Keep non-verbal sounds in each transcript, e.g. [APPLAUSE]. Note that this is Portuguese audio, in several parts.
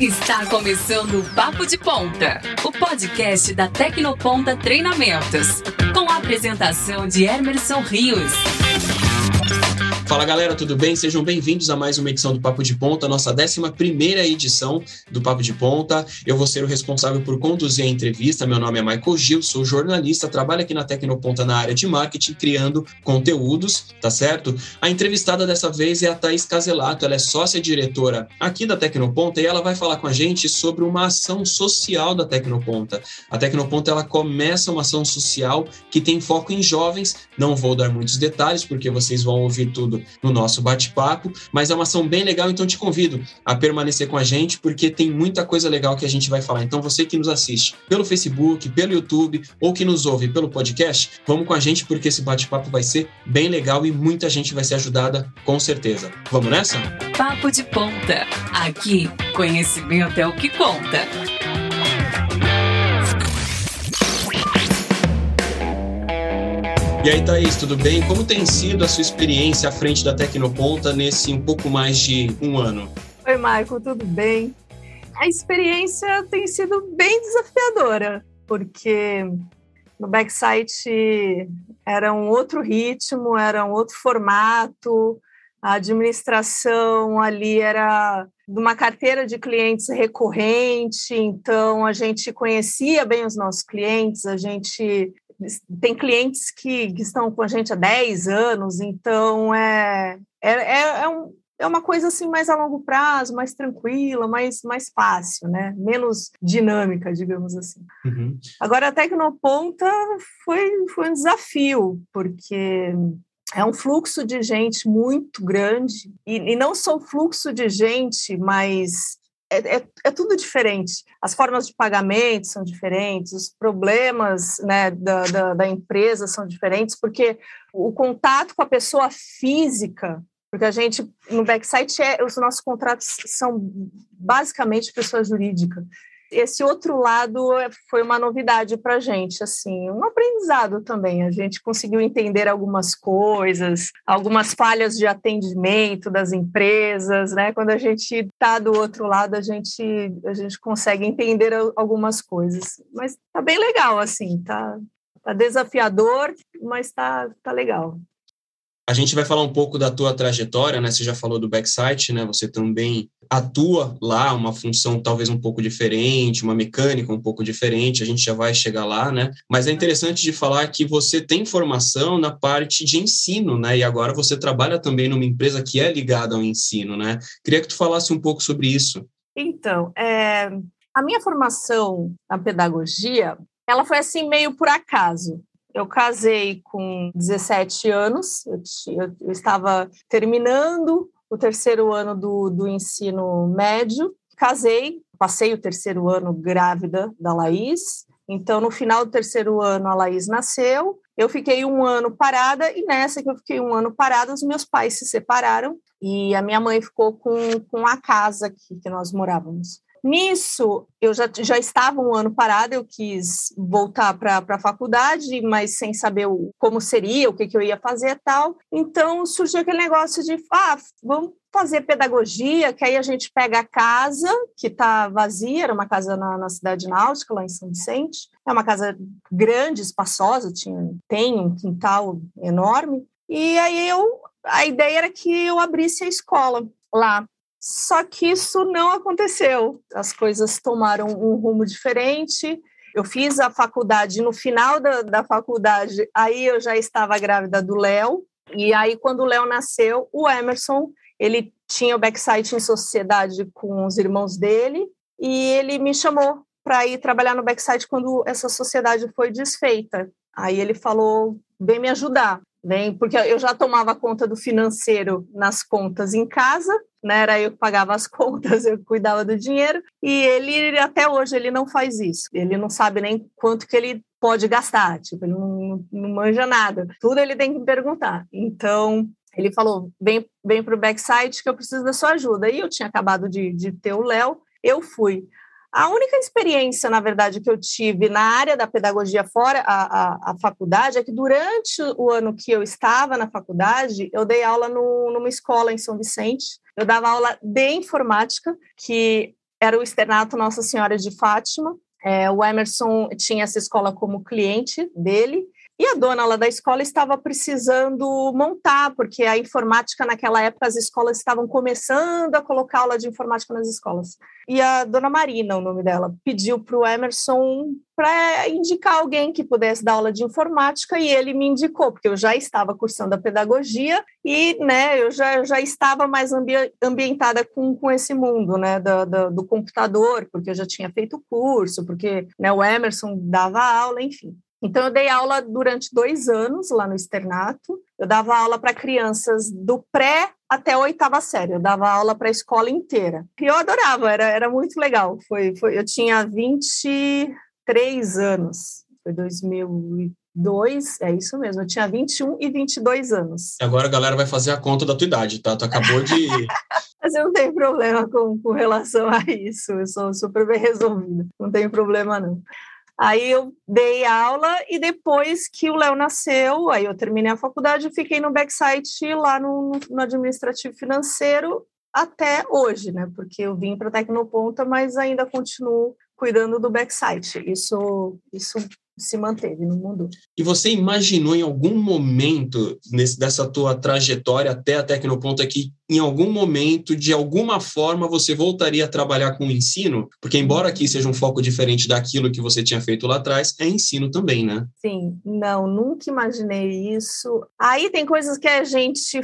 Está começando o Papo de Ponta, o podcast da Tecnoponta Treinamentos, com a apresentação de Emerson Rios. Fala galera, tudo bem? Sejam bem-vindos a mais uma edição do Papo de Ponta, nossa 11 edição do Papo de Ponta. Eu vou ser o responsável por conduzir a entrevista. Meu nome é Michael Gil, sou jornalista, trabalho aqui na Tecnoponta na área de marketing, criando conteúdos, tá certo? A entrevistada dessa vez é a Thaís Caselato, ela é sócia-diretora aqui da Tecnoponta e ela vai falar com a gente sobre uma ação social da Tecnoponta. A Tecnoponta ela começa uma ação social que tem foco em jovens. Não vou dar muitos detalhes porque vocês vão ouvir tudo no nosso bate-papo, mas é uma ação bem legal, então te convido a permanecer com a gente, porque tem muita coisa legal que a gente vai falar. Então, você que nos assiste pelo Facebook, pelo YouTube ou que nos ouve pelo podcast, vamos com a gente, porque esse bate-papo vai ser bem legal e muita gente vai ser ajudada, com certeza. Vamos nessa? Papo de ponta. Aqui, conhecimento é o que conta. E aí, Thaís, tudo bem? Como tem sido a sua experiência à frente da Tecnoponta nesse um pouco mais de um ano? Oi, Marco, tudo bem? A experiência tem sido bem desafiadora, porque no backsite era um outro ritmo, era um outro formato, a administração ali era de uma carteira de clientes recorrente, então a gente conhecia bem os nossos clientes, a gente tem clientes que, que, estão com a gente há 10 anos, então é, é, é, é, um, é uma coisa assim mais a longo prazo, mais tranquila, mais, mais fácil, né? Menos dinâmica, digamos assim. Uhum. Agora, a Tecnoponta foi, foi um desafio, porque é um fluxo de gente muito grande, e, e não só o fluxo de gente, mas é, é, é, tudo diferente. As formas de pagamento são diferentes, os problemas né, da, da, da, empresa são diferentes, porque o contato com a pessoa física, porque a gente, no backsite, é, os nossos contratos são basicamente pessoa jurídica esse outro lado é, foi uma novidade para a gente, assim, um aprendizado também. A gente conseguiu entender algumas coisas, algumas falhas de atendimento das empresas, né? Quando a gente está do outro lado, a gente a gente consegue entender algumas coisas. Mas tá bem legal, assim, tá, tá desafiador, mas tá, tá legal. A gente vai falar um pouco da tua trajetória, né? Você já falou do backsite, né? Você também atua lá, uma função talvez um pouco diferente, uma mecânica um pouco diferente, a gente já vai chegar lá, né? Mas é interessante de falar que você tem formação na parte de ensino, né? E agora você trabalha também numa empresa que é ligada ao ensino, né? Queria que tu falasse um pouco sobre isso. Então, é, a minha formação na pedagogia, ela foi assim meio por acaso. Eu casei com 17 anos, eu, eu, estava terminando o terceiro ano do, do ensino médio, casei, passei o terceiro ano grávida da Laís, então no final do terceiro ano a Laís nasceu, eu fiquei um ano parada e nessa que eu fiquei um ano parada, os meus pais se separaram e a minha mãe ficou com, com a casa que nós morávamos. Nisso, eu já, já estava um ano parada, eu quis voltar para a faculdade, mas sem saber o, como seria, o que, que eu ia fazer e tal. Então, surgiu aquele negócio de, ah, vamos fazer pedagogia, que aí a gente pega a casa, que está vazia, era uma casa na, na, cidade náutica, lá em São Vicente. É uma casa grande, espaçosa, tinha, tem um quintal enorme. E aí eu, a ideia era que eu abrisse a escola lá. Só que isso não aconteceu. As coisas tomaram um rumo diferente. Eu fiz a faculdade, no final da, da faculdade, aí eu já estava grávida do Léo. E aí, quando o Léo nasceu, o Emerson, ele tinha o backsite em sociedade com os irmãos dele, e ele me chamou para ir trabalhar no backsite quando essa sociedade foi desfeita. Aí ele falou: vem me ajudar, vem, porque eu já tomava conta do financeiro nas contas em casa, né? Era eu que pagava as [LAUGHS] contas, eu cuidava do dinheiro, e ele até hoje ele não faz isso. Ele não sabe nem quanto que ele pode gastar, tipo, ele não, não manja nada. Tudo ele tem que perguntar. Então, ele falou: vem, vem para o backside que eu preciso da sua ajuda. E eu tinha acabado de, de ter o Léo, eu fui. A única experiência, na verdade, que eu tive na área da pedagogia fora a, a, a, faculdade é que durante o ano que eu estava na faculdade, eu dei aula no, numa escola em São Vicente. Eu dava aula de informática, que era o externato Nossa Senhora de Fátima. É, o Emerson tinha essa escola como cliente dele, e a dona lá da escola estava precisando montar, porque a informática naquela época as escolas estavam começando a colocar aula de informática nas escolas. E a dona Marina, o nome dela, pediu para o Emerson para indicar alguém que pudesse dar aula de informática e ele me indicou, porque eu já estava cursando a pedagogia e né, eu já, já estava mais ambi ambientada com, com esse mundo né, do, do, do computador, porque eu já tinha feito curso, porque né, o Emerson dava aula, enfim. Então, eu dei aula durante dois anos lá no externato. Eu dava aula para crianças do pré até a oitava série. Eu dava aula para a escola inteira. E eu adorava, era, era muito legal. Foi, foi, eu tinha 23 anos. Foi 2002, é isso mesmo. Eu tinha 21 e 22 anos. Agora a galera vai fazer a conta da tua idade, tá? Tu acabou de... [LAUGHS] Mas eu não tenho problema com, com relação a isso. Eu sou super bem resolvida. Não tem problema, não. Aí eu dei aula e depois que o Léo nasceu, aí eu terminei a faculdade e fiquei no backsite lá no, no administrativo financeiro até hoje, né? Porque eu vim para Tecnoponta, mas ainda continuo cuidando do backsite. Isso, isso se manteve, no mundo. E você imaginou em algum momento nesse, dessa tua trajetória até a Tecnoponta que em algum momento, de alguma forma, você voltaria a trabalhar com o ensino? Porque embora aqui seja um foco diferente daquilo que você tinha feito lá atrás, é ensino também, né? Sim, não, nunca imaginei isso. Aí tem coisas que a gente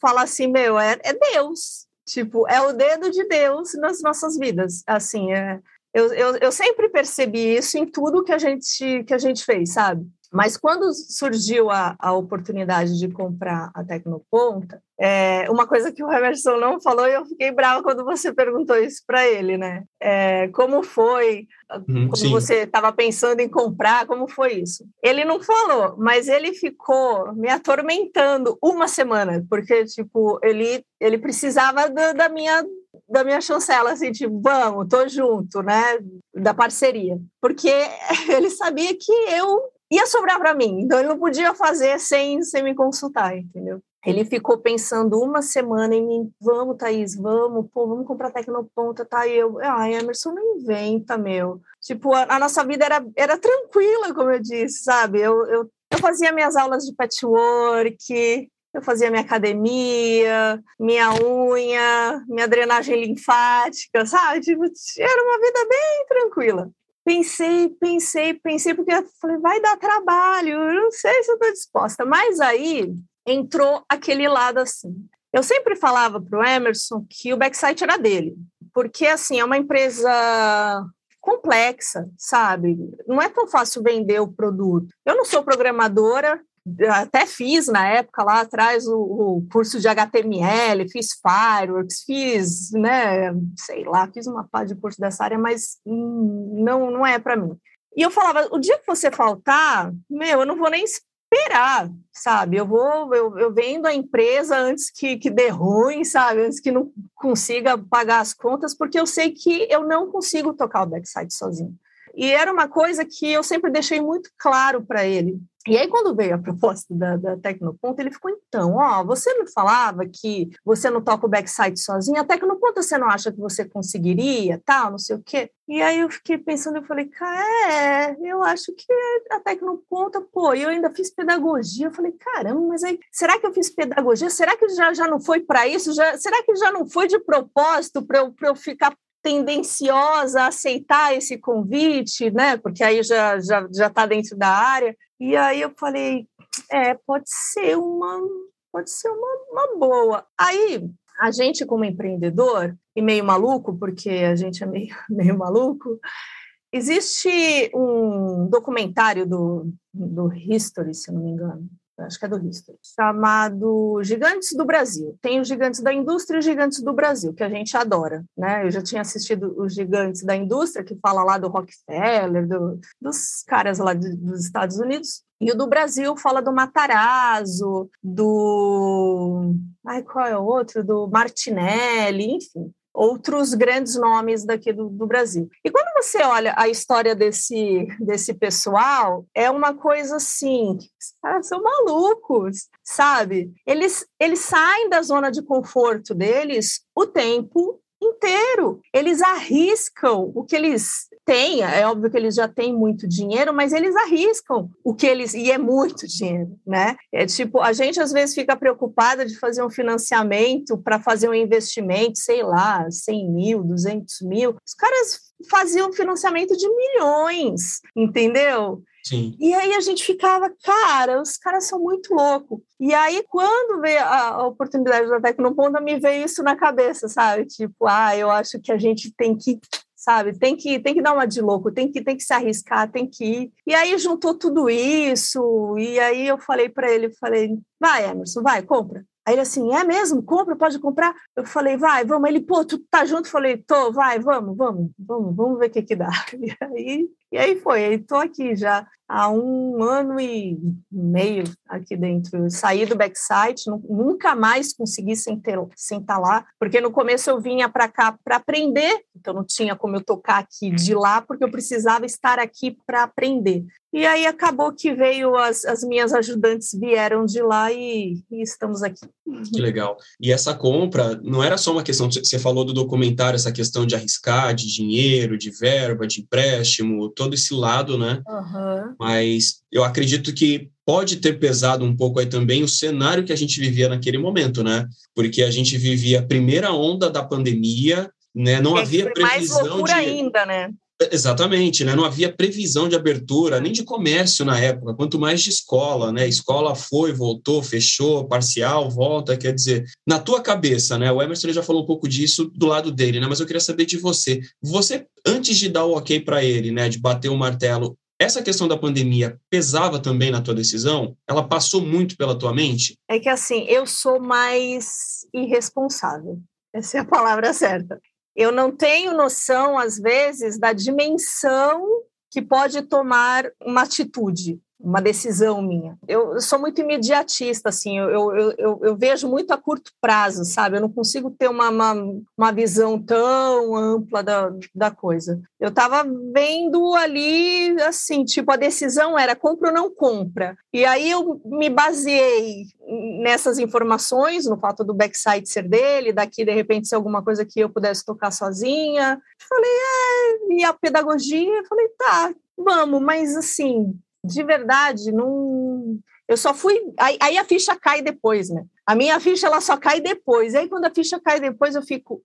fala assim, meu, é, é Deus. Tipo, é o dedo de Deus nas nossas vidas. Assim, é, eu, eu, eu sempre percebi isso em tudo que a gente, que a gente fez, sabe? Mas quando surgiu a, a oportunidade de comprar a Tecnoponta, é, uma coisa que o Emerson não falou e eu fiquei brava quando você perguntou isso para ele, né? É, como foi? Hum, quando sim. você estava pensando em comprar, como foi isso? Ele não falou, mas ele ficou me atormentando uma semana, porque, tipo, ele, ele precisava do, da minha da minha chancela, assim, tipo, vamos, tô junto, né, da parceria. Porque [LAUGHS] ele sabia que eu ia sobrar para mim, então ele não podia fazer sem, sem me consultar, entendeu? Ele ficou pensando uma semana em mim, vamos, Thaís, vamos, pô, vamos comprar Tecnoponta, tá? E eu, ah, Emerson, não inventa, meu. Tipo, a, a, nossa vida era, era tranquila, como eu disse, sabe? Eu, eu, eu fazia minhas aulas de patchwork, eu fazia minha academia, minha unha, minha drenagem linfática, sabe? Tipo, era uma vida bem tranquila. Pensei, pensei, pensei, porque eu falei, vai dar trabalho, eu não sei se eu estou disposta. Mas aí entrou aquele lado assim. Eu sempre falava para o Emerson que o backsite era dele, porque assim, é uma empresa complexa, sabe? Não é tão fácil vender o produto. Eu não sou programadora, até fiz na época lá atrás o, o, curso de HTML, fiz Fireworks, fiz, né, sei lá, fiz uma parte de curso dessa área, mas não, não é para mim. E eu falava, o dia que você faltar, meu, eu não vou nem esperar, sabe? Eu vou, eu, eu vendo a empresa antes que, que dê ruim, sabe? Antes que não consiga pagar as contas, porque eu sei que eu não consigo tocar o backside sozinho. E era uma coisa que eu sempre deixei muito claro para ele. E aí, quando veio a proposta da, da Tecnoponta, ele ficou, então, ó, você me falava que você não toca o backside sozinho, a Tecnoponta você não acha que você conseguiria, tal, não sei o quê? E aí eu fiquei pensando, eu falei, cara, é, eu acho que a Tecnoponta, pô, eu ainda fiz pedagogia, eu falei, caramba, mas aí, será que eu fiz pedagogia? Será que já, já não foi para isso? Já, será que já não foi de propósito para eu, eu ficar tendenciosa a aceitar esse convite, né? Porque aí já já já está dentro da área. E aí eu falei, é, pode ser uma pode ser uma, uma boa. Aí a gente como empreendedor e meio maluco, porque a gente é meio, [LAUGHS] meio maluco, existe um documentário do, do History, se não me engano, acho que é do History, chamado Gigantes do Brasil. Tem os Gigantes da Indústria e os Gigantes do Brasil, que a gente adora, né? Eu já tinha assistido os Gigantes da Indústria, que fala lá do Rockefeller, do, dos caras lá de, dos Estados Unidos, e o do Brasil fala do Matarazzo, do. Ai, qual é o outro? Do Martinelli, enfim. Outros grandes nomes daqui do, do, Brasil. E quando você olha a história desse, desse pessoal, é uma coisa assim, caras são malucos, sabe? Eles, eles saem da zona de conforto deles o tempo inteiro. Eles arriscam o que eles têm, é óbvio que eles já têm muito dinheiro, mas eles arriscam o que eles. E é muito dinheiro, né? É tipo, a gente às vezes fica preocupada de fazer um financiamento para fazer um investimento, sei lá, 100 mil, 200 mil. Os caras faziam financiamento de milhões, entendeu? Sim. E aí a gente ficava, cara, os caras são muito loucos. E aí, quando veio a, oportunidade da Tecnoponta, me veio isso na cabeça, sabe? Tipo, ah, eu acho que a gente tem que sabe? Tem que, tem que dar uma de louco, tem que, tem que se arriscar, tem que ir. E aí juntou tudo isso, e aí eu falei para ele, falei, vai, Emerson, vai, compra. Aí ele assim, é mesmo? Compra, pode comprar? Eu falei, vai, vamos. Ele, pô, tu tá junto? Eu falei, tô, vai, vamos, vamos, vamos, vamos ver o que que dá. [LAUGHS] E aí, e aí foi, tô aqui já há um ano e meio aqui dentro. Saí do backside, nunca mais consegui sentar, sentar lá, porque no começo eu vinha para cá para aprender, então não tinha como eu tocar aqui de lá, porque eu precisava estar aqui para aprender. E aí acabou que veio, as, as minhas ajudantes vieram de lá e, e, estamos aqui. Que legal. E essa compra não era só uma questão, você falou do documentário, essa questão de arriscar, de dinheiro, de verba, de empréstimo, todo esse lado, né? Uhum. Mas eu acredito que pode ter pesado um pouco aí também o cenário que a gente vivia naquele momento, né? Porque a gente vivia a primeira onda da pandemia, né? Não havia previsão mais loucura de ainda, né? Exatamente, né? Não havia previsão de abertura nem de comércio na época, quanto mais de escola, né? Escola foi, voltou, fechou, parcial, volta, quer dizer, na tua cabeça, né? O Emerson já falou um pouco disso do lado dele, né? Mas eu queria saber de você. Você antes de dar o OK para ele, né, de bater o martelo, essa questão da pandemia pesava também na tua decisão? Ela passou muito pela tua mente? É que assim, eu sou mais irresponsável. Essa é a palavra certa eu não tenho noção, às vezes, da dimensão que pode tomar uma atitude uma decisão minha. Eu, sou muito imediatista, assim, eu, eu, eu, eu, vejo muito a curto prazo, sabe? Eu não consigo ter uma, uma, uma visão tão ampla da, da coisa. Eu estava vendo ali, assim, tipo, a decisão era compra ou não compra. E aí eu me baseei nessas informações, no fato do backside ser dele, daqui, de repente, ser alguma coisa que eu pudesse tocar sozinha. Falei, é, e a pedagogia? Falei, tá, vamos, mas assim, de verdade, não. Eu só fui. Aí, aí, a ficha cai depois, né? A minha ficha ela só cai depois. Aí quando a ficha cai depois, eu fico.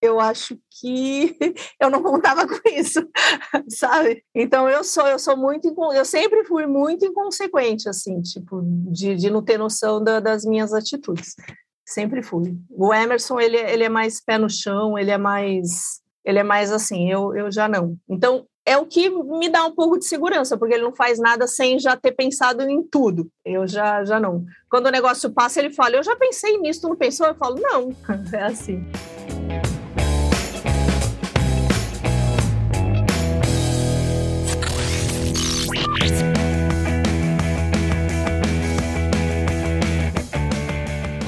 eu acho que [LAUGHS] eu não contava com isso, [LAUGHS] sabe? Então eu sou, eu sou muito, eu sempre fui muito inconsequente, assim, tipo, de, de não ter noção da, das minhas atitudes. Sempre fui. O Emerson, ele, ele é mais pé no chão, ele é mais, ele é mais assim, eu, eu já não. Então, é o que me dá um pouco de segurança, porque ele não faz nada sem já ter pensado em tudo. Eu já, já não. Quando o negócio passa, ele fala: Eu já pensei nisso, tu não pensou? Eu falo: Não, [LAUGHS] é assim.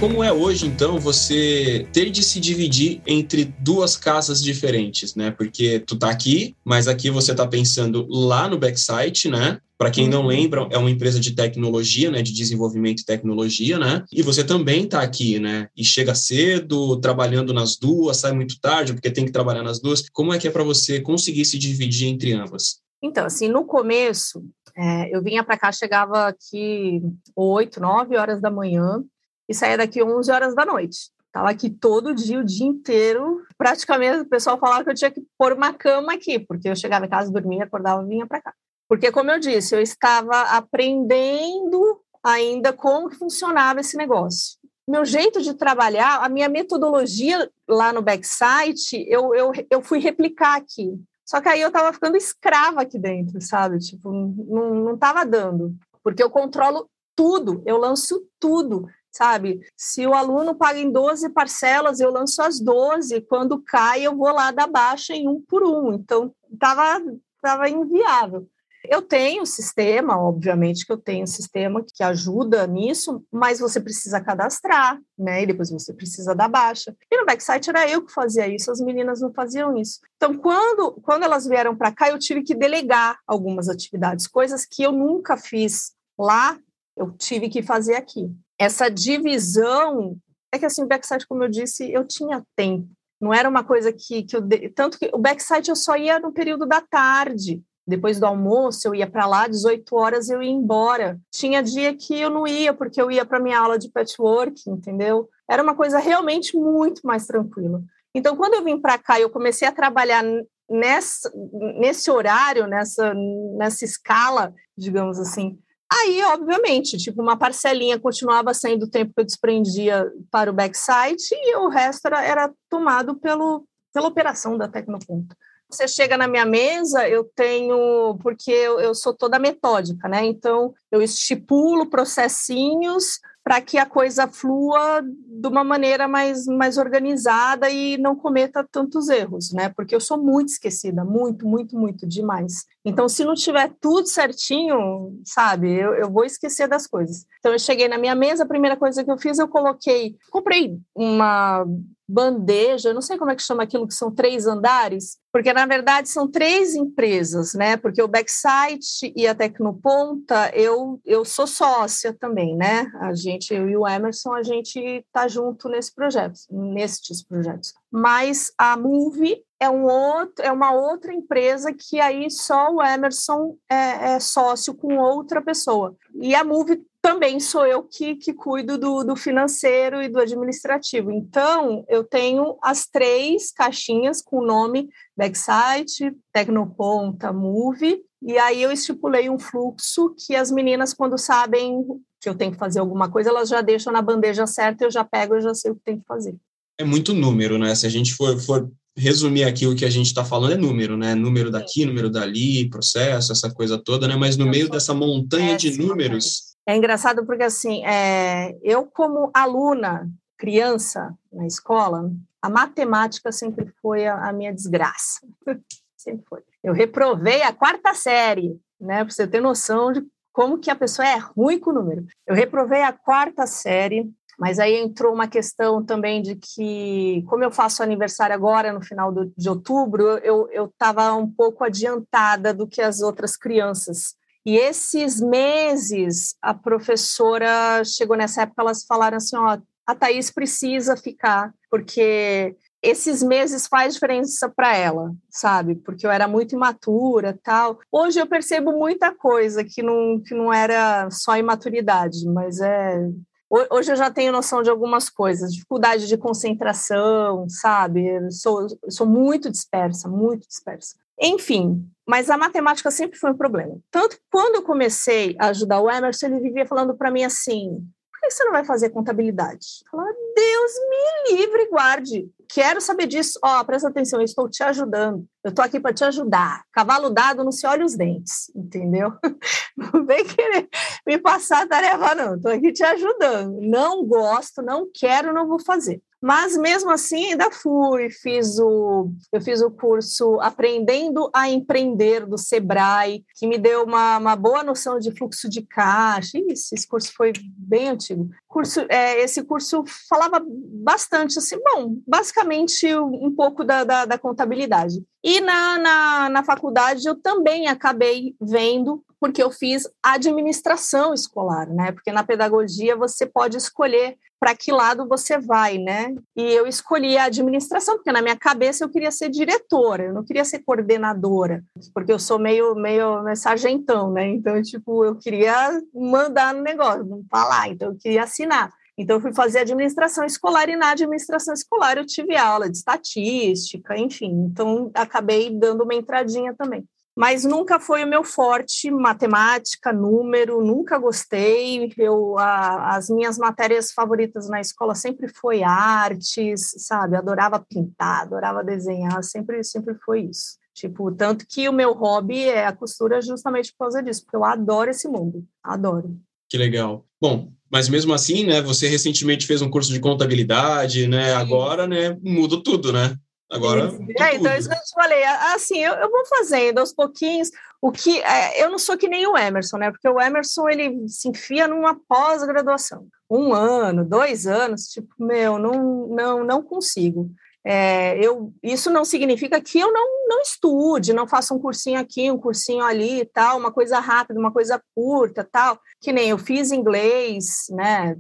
Como é hoje, então, você ter de se dividir entre duas casas diferentes, né? Porque tu tá aqui, mas aqui você tá pensando lá no backsite, né? Para quem não uhum. lembra, é uma empresa de tecnologia, né, de desenvolvimento e tecnologia, né? E você também está aqui, né? E chega cedo, trabalhando nas duas, sai muito tarde porque tem que trabalhar nas duas. Como é que é para você conseguir se dividir entre ambas? Então, assim, no começo, é, eu vinha para cá, chegava aqui 8, 9 horas da manhã, e saía daqui 11 horas da noite. Estava aqui todo dia, o dia inteiro. Praticamente o pessoal falava que eu tinha que pôr uma cama aqui, porque eu chegava em casa, dormia, acordava vinha para cá. Porque, como eu disse, eu estava aprendendo ainda como funcionava esse negócio. Meu jeito de trabalhar, a minha metodologia lá no backsite, eu, eu, eu fui replicar aqui. Só que aí eu estava ficando escrava aqui dentro, sabe? Tipo, não estava dando. Porque eu controlo tudo, eu lanço tudo sabe? Se o aluno paga em 12 parcelas, eu lanço as 12, quando cai, eu vou lá dar baixa em um por um. Então, estava tava inviável. Eu tenho sistema, obviamente que eu tenho sistema que ajuda nisso, mas você precisa cadastrar, né? E depois você precisa dar baixa. E no backsite era eu que fazia isso, as meninas não faziam isso. Então, quando, quando elas vieram para cá, eu tive que delegar algumas atividades, coisas que eu nunca fiz lá, eu tive que fazer aqui. Essa divisão é que assim, o backsite, como eu disse, eu tinha tempo. Não era uma coisa que, que eu. Tanto que o backsite eu só ia no período da tarde. Depois do almoço, eu ia para lá, 18 horas eu ia embora. Tinha dia que eu não ia, porque eu ia para minha aula de patchwork, entendeu? Era uma coisa realmente muito mais tranquila. Então, quando eu vim para cá eu comecei a trabalhar nessa, nesse horário, nessa, nessa escala, digamos assim, Aí, obviamente, tipo, uma parcelinha continuava sendo o tempo que eu desprendia para o backsite e o resto era, era tomado pelo, pela operação da Tecnoponto. Você chega na minha mesa, eu tenho, porque eu, eu sou toda metódica, né? Então, eu estipulo processinhos para que a coisa flua de uma maneira mais, mais organizada e não cometa tantos erros, né? Porque eu sou muito esquecida, muito, muito, muito demais. Então, se não tiver tudo certinho, sabe, eu, eu vou esquecer das coisas. Então, eu cheguei na minha mesa, a primeira coisa que eu fiz, eu coloquei, comprei uma bandeja, eu não sei como é que chama aquilo que são três andares, porque na verdade são três empresas, né? Porque o Backsite e a Tecnoponta, eu, eu sou sócia também, né? A gente, eu e o Emerson, a gente tá junto nesse projeto, nestes projetos. Mas a Move é, um outro, é uma outra empresa que aí só o Emerson é, é sócio com outra pessoa. E a Move também sou eu que, que cuido do, do financeiro e do administrativo. Então, eu tenho as três caixinhas com o nome Backsite, Tecnoponta, Move, e aí eu estipulei um fluxo que as meninas, quando sabem que eu tenho que fazer alguma coisa, elas já deixam na bandeja certa, eu já pego, eu já sei o que tem que fazer. É muito número, né? Se a gente for, for resumir aqui o que a gente está falando, é número, né? Número daqui, número dali, processo, essa coisa toda, né? Mas no meio dessa montanha de números, é engraçado porque, assim, é, eu como aluna, criança na escola, a matemática sempre foi a, a minha desgraça. [LAUGHS] sempre foi. Eu reprovei a quarta série, né? Para você ter noção de como que a pessoa é ruim com o número. Eu reprovei a quarta série, mas aí entrou uma questão também de que, como eu faço aniversário agora, no final do, de outubro, eu estava um pouco adiantada do que as outras crianças. E esses meses, a professora chegou nessa época, elas falaram assim: ó, a Thaís precisa ficar, porque esses meses faz diferença para ela, sabe? Porque eu era muito imatura, tal. Hoje eu percebo muita coisa que não que não era só imaturidade, mas é Hoje eu já tenho noção de algumas coisas, dificuldade de concentração, sabe? Eu sou, eu sou muito dispersa, muito dispersa. Enfim, mas a matemática sempre foi um problema. Tanto quando eu comecei a ajudar o Emerson, ele vivia falando para mim assim: por que você não vai fazer contabilidade? Eu falava, Deus me livre guarde. Quero saber disso. Ó, oh, presta atenção, eu estou te ajudando. Eu estou aqui para te ajudar. Cavalo dado não se olha os dentes, entendeu? [LAUGHS] Não vem querer me passar a tarefa, não. Estou aqui te ajudando. Não gosto, não quero, não vou fazer. Mas mesmo assim ainda fui, fiz o eu fiz o curso Aprendendo a Empreender do Sebrae, que me deu uma, uma boa noção de fluxo de caixa. Isso, esse curso foi bem antigo. Curso, é, esse curso falava bastante assim, bom, basicamente um pouco da, da, da contabilidade. E na, na, na faculdade eu também acabei vendo porque eu fiz administração escolar, né? Porque na pedagogia você pode escolher para que lado você vai, né? E eu escolhi a administração, porque na minha cabeça eu queria ser diretora, eu não queria ser coordenadora, porque eu sou meio, meio, meio sargentão, né? Então, tipo, eu queria mandar no negócio, não falar, então eu queria assinar. Então, eu fui fazer administração escolar e na administração escolar eu tive aula de estatística, enfim. Então, acabei dando uma entradinha também mas nunca foi o meu forte matemática, número, nunca gostei. Eu, a, as minhas matérias favoritas na escola sempre foi artes, sabe? Adorava pintar, adorava desenhar, sempre, sempre foi isso. Tipo, tanto que o meu hobby é a costura justamente por causa disso, porque eu adoro esse mundo, adoro. Que legal. Bom, mas mesmo assim, né, você recentemente fez um curso de contabilidade, né, agora, né, muda tudo, né? Agora. É, então, isso que eu te falei. Assim, eu, eu vou fazendo aos pouquinhos. O que é, eu não sou que nem o Emerson, né? Porque o Emerson ele se enfia numa pós-graduação, um ano, dois anos, tipo, meu, não, não, não consigo. É, eu, isso não significa que eu não, não estude, não faça um cursinho aqui, um cursinho ali e tal, uma coisa rápida, uma coisa curta tal, que nem eu fiz inglês, né?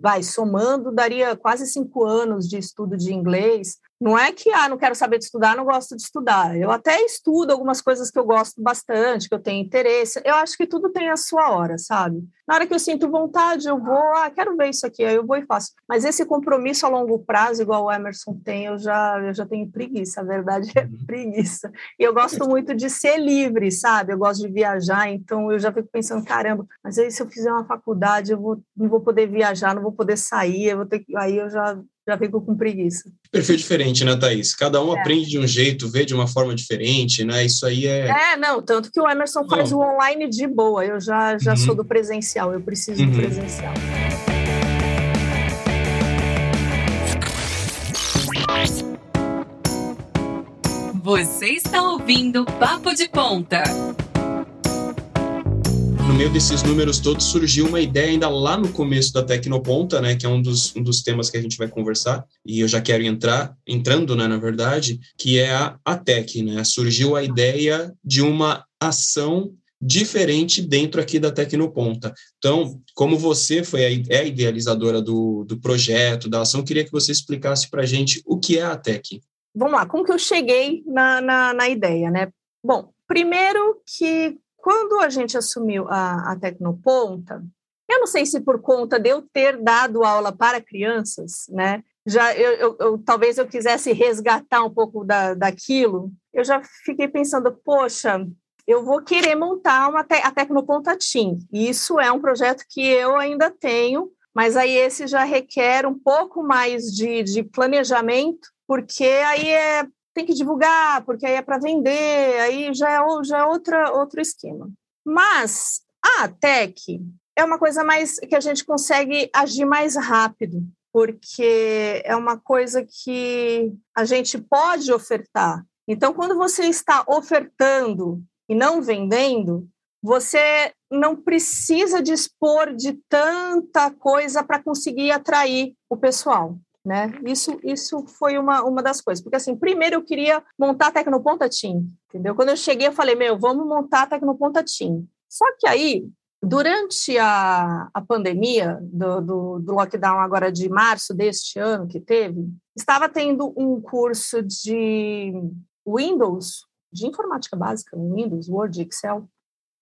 Vai somando, daria quase cinco anos de estudo de inglês. Não é que, ah, não quero saber de estudar, não gosto de estudar. Eu até estudo algumas coisas que eu gosto bastante, que eu tenho interesse. Eu acho que tudo tem a sua hora, sabe? Na hora que eu sinto vontade, eu vou, ah, quero ver isso aqui, aí eu vou e faço. Mas esse compromisso a longo prazo, igual o Emerson tem, eu já, eu já tenho preguiça, a verdade é uhum. preguiça. E eu gosto muito de ser livre, sabe? Eu gosto de viajar, então eu já fico pensando, caramba, mas aí se eu fizer uma faculdade, eu vou, não vou poder viajar, não vou poder sair, eu vou ter que, aí eu já já fico com preguiça. Perfil diferente, né, Thaís? Cada um é. aprende de um jeito, vê de uma forma diferente, né? Isso aí é. É, não, tanto que o Emerson faz não. o online de boa. Eu já, já uhum. sou do presencial, eu preciso uhum. do presencial. Você está ouvindo Papo de Ponta no meio desses números todos surgiu uma ideia ainda lá no começo da Tecnoponta, né, que é um dos, um dos temas que a gente vai conversar, e eu já quero entrar, entrando, né, na verdade, que é a ATEC, né, surgiu a ideia de uma ação diferente dentro aqui da Tecnoponta. Então, como você foi a, é a idealizadora do, do projeto, da ação, queria que você explicasse para a gente o que é a ATEC. Vamos lá, como que eu cheguei na, na, na ideia, né? Bom, primeiro que quando a gente assumiu a, a Tecnoponta, eu não sei se por conta de eu ter dado aula para crianças, né? Já eu, eu, eu talvez eu quisesse resgatar um pouco da, daquilo. Eu já fiquei pensando, poxa, eu vou querer montar uma te a Tecnoponta Team. Isso é um projeto que eu ainda tenho, mas aí esse já requer um pouco mais de, de planejamento, porque aí é tem que divulgar, porque aí é para vender, aí já é, já é outra, outro esquema. Mas a tech é uma coisa mais que a gente consegue agir mais rápido, porque é uma coisa que a gente pode ofertar. Então, quando você está ofertando e não vendendo, você não precisa dispor de tanta coisa para conseguir atrair o pessoal né? Isso, isso foi uma, uma das coisas, porque assim, primeiro eu queria montar a Tecnoponta Team, entendeu? Quando eu cheguei, eu falei, meu, vamos montar a Tecnoponta Team. Só que aí, durante a, a pandemia do, do, do lockdown agora de março deste ano que teve, estava tendo um curso de Windows, de informática básica, Windows, Word, Excel,